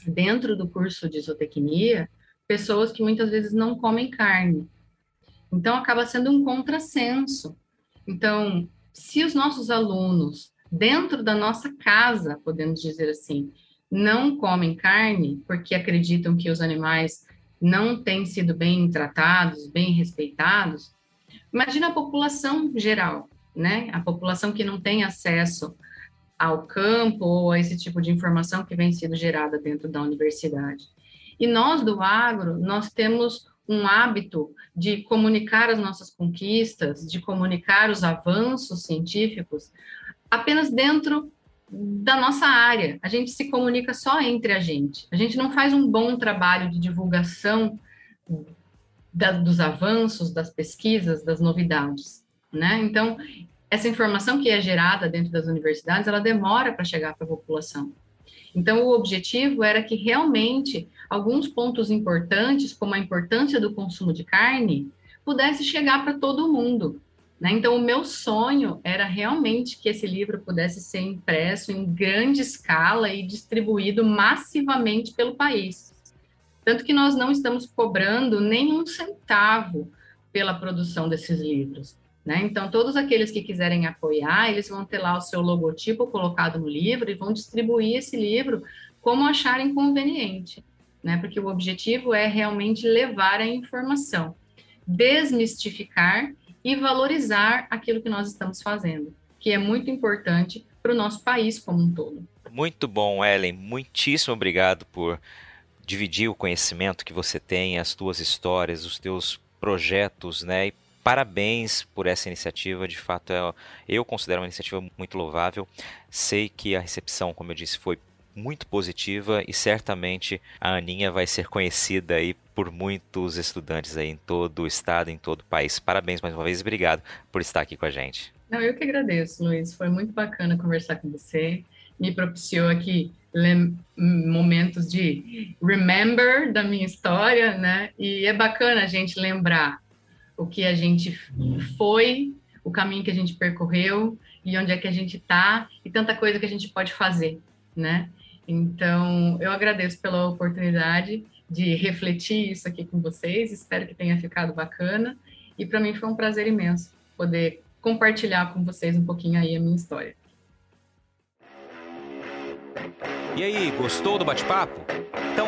dentro do curso de zootecnia, pessoas que muitas vezes não comem carne, então, acaba sendo um contrassenso. Então, se os nossos alunos, dentro da nossa casa, podemos dizer assim, não comem carne porque acreditam que os animais não têm sido bem tratados, bem respeitados, imagina a população geral, né? A população que não tem acesso ao campo ou a esse tipo de informação que vem sendo gerada dentro da universidade. E nós do agro, nós temos um hábito de comunicar as nossas conquistas, de comunicar os avanços científicos apenas dentro da nossa área. A gente se comunica só entre a gente. A gente não faz um bom trabalho de divulgação da, dos avanços, das pesquisas, das novidades, né? Então, essa informação que é gerada dentro das universidades, ela demora para chegar para a população. Então, o objetivo era que realmente alguns pontos importantes, como a importância do consumo de carne, pudesse chegar para todo mundo. Né? Então, o meu sonho era realmente que esse livro pudesse ser impresso em grande escala e distribuído massivamente pelo país. Tanto que nós não estamos cobrando nenhum centavo pela produção desses livros. Né? Então, todos aqueles que quiserem apoiar, eles vão ter lá o seu logotipo colocado no livro e vão distribuir esse livro como acharem conveniente, né? Porque o objetivo é realmente levar a informação, desmistificar e valorizar aquilo que nós estamos fazendo, que é muito importante para o nosso país como um todo. Muito bom, Ellen. Muitíssimo obrigado por dividir o conhecimento que você tem, as tuas histórias, os teus projetos, né? E parabéns por essa iniciativa. De fato, é, eu considero uma iniciativa muito louvável. Sei que a recepção, como eu disse, foi muito positiva e certamente a Aninha vai ser conhecida aí por muitos estudantes aí em todo o estado, em todo o país. Parabéns mais uma vez obrigado por estar aqui com a gente. Não, eu que agradeço, Luiz. Foi muito bacana conversar com você. Me propiciou aqui momentos de remember da minha história, né? E é bacana a gente lembrar o que a gente foi, o caminho que a gente percorreu e onde é que a gente está e tanta coisa que a gente pode fazer, né? Então, eu agradeço pela oportunidade de refletir isso aqui com vocês. Espero que tenha ficado bacana. E para mim foi um prazer imenso poder compartilhar com vocês um pouquinho aí a minha história. E aí, gostou do bate-papo? Então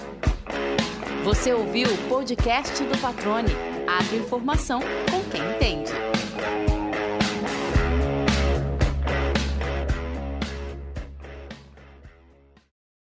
Você ouviu o podcast do Patrone, agroinformação com quem entende.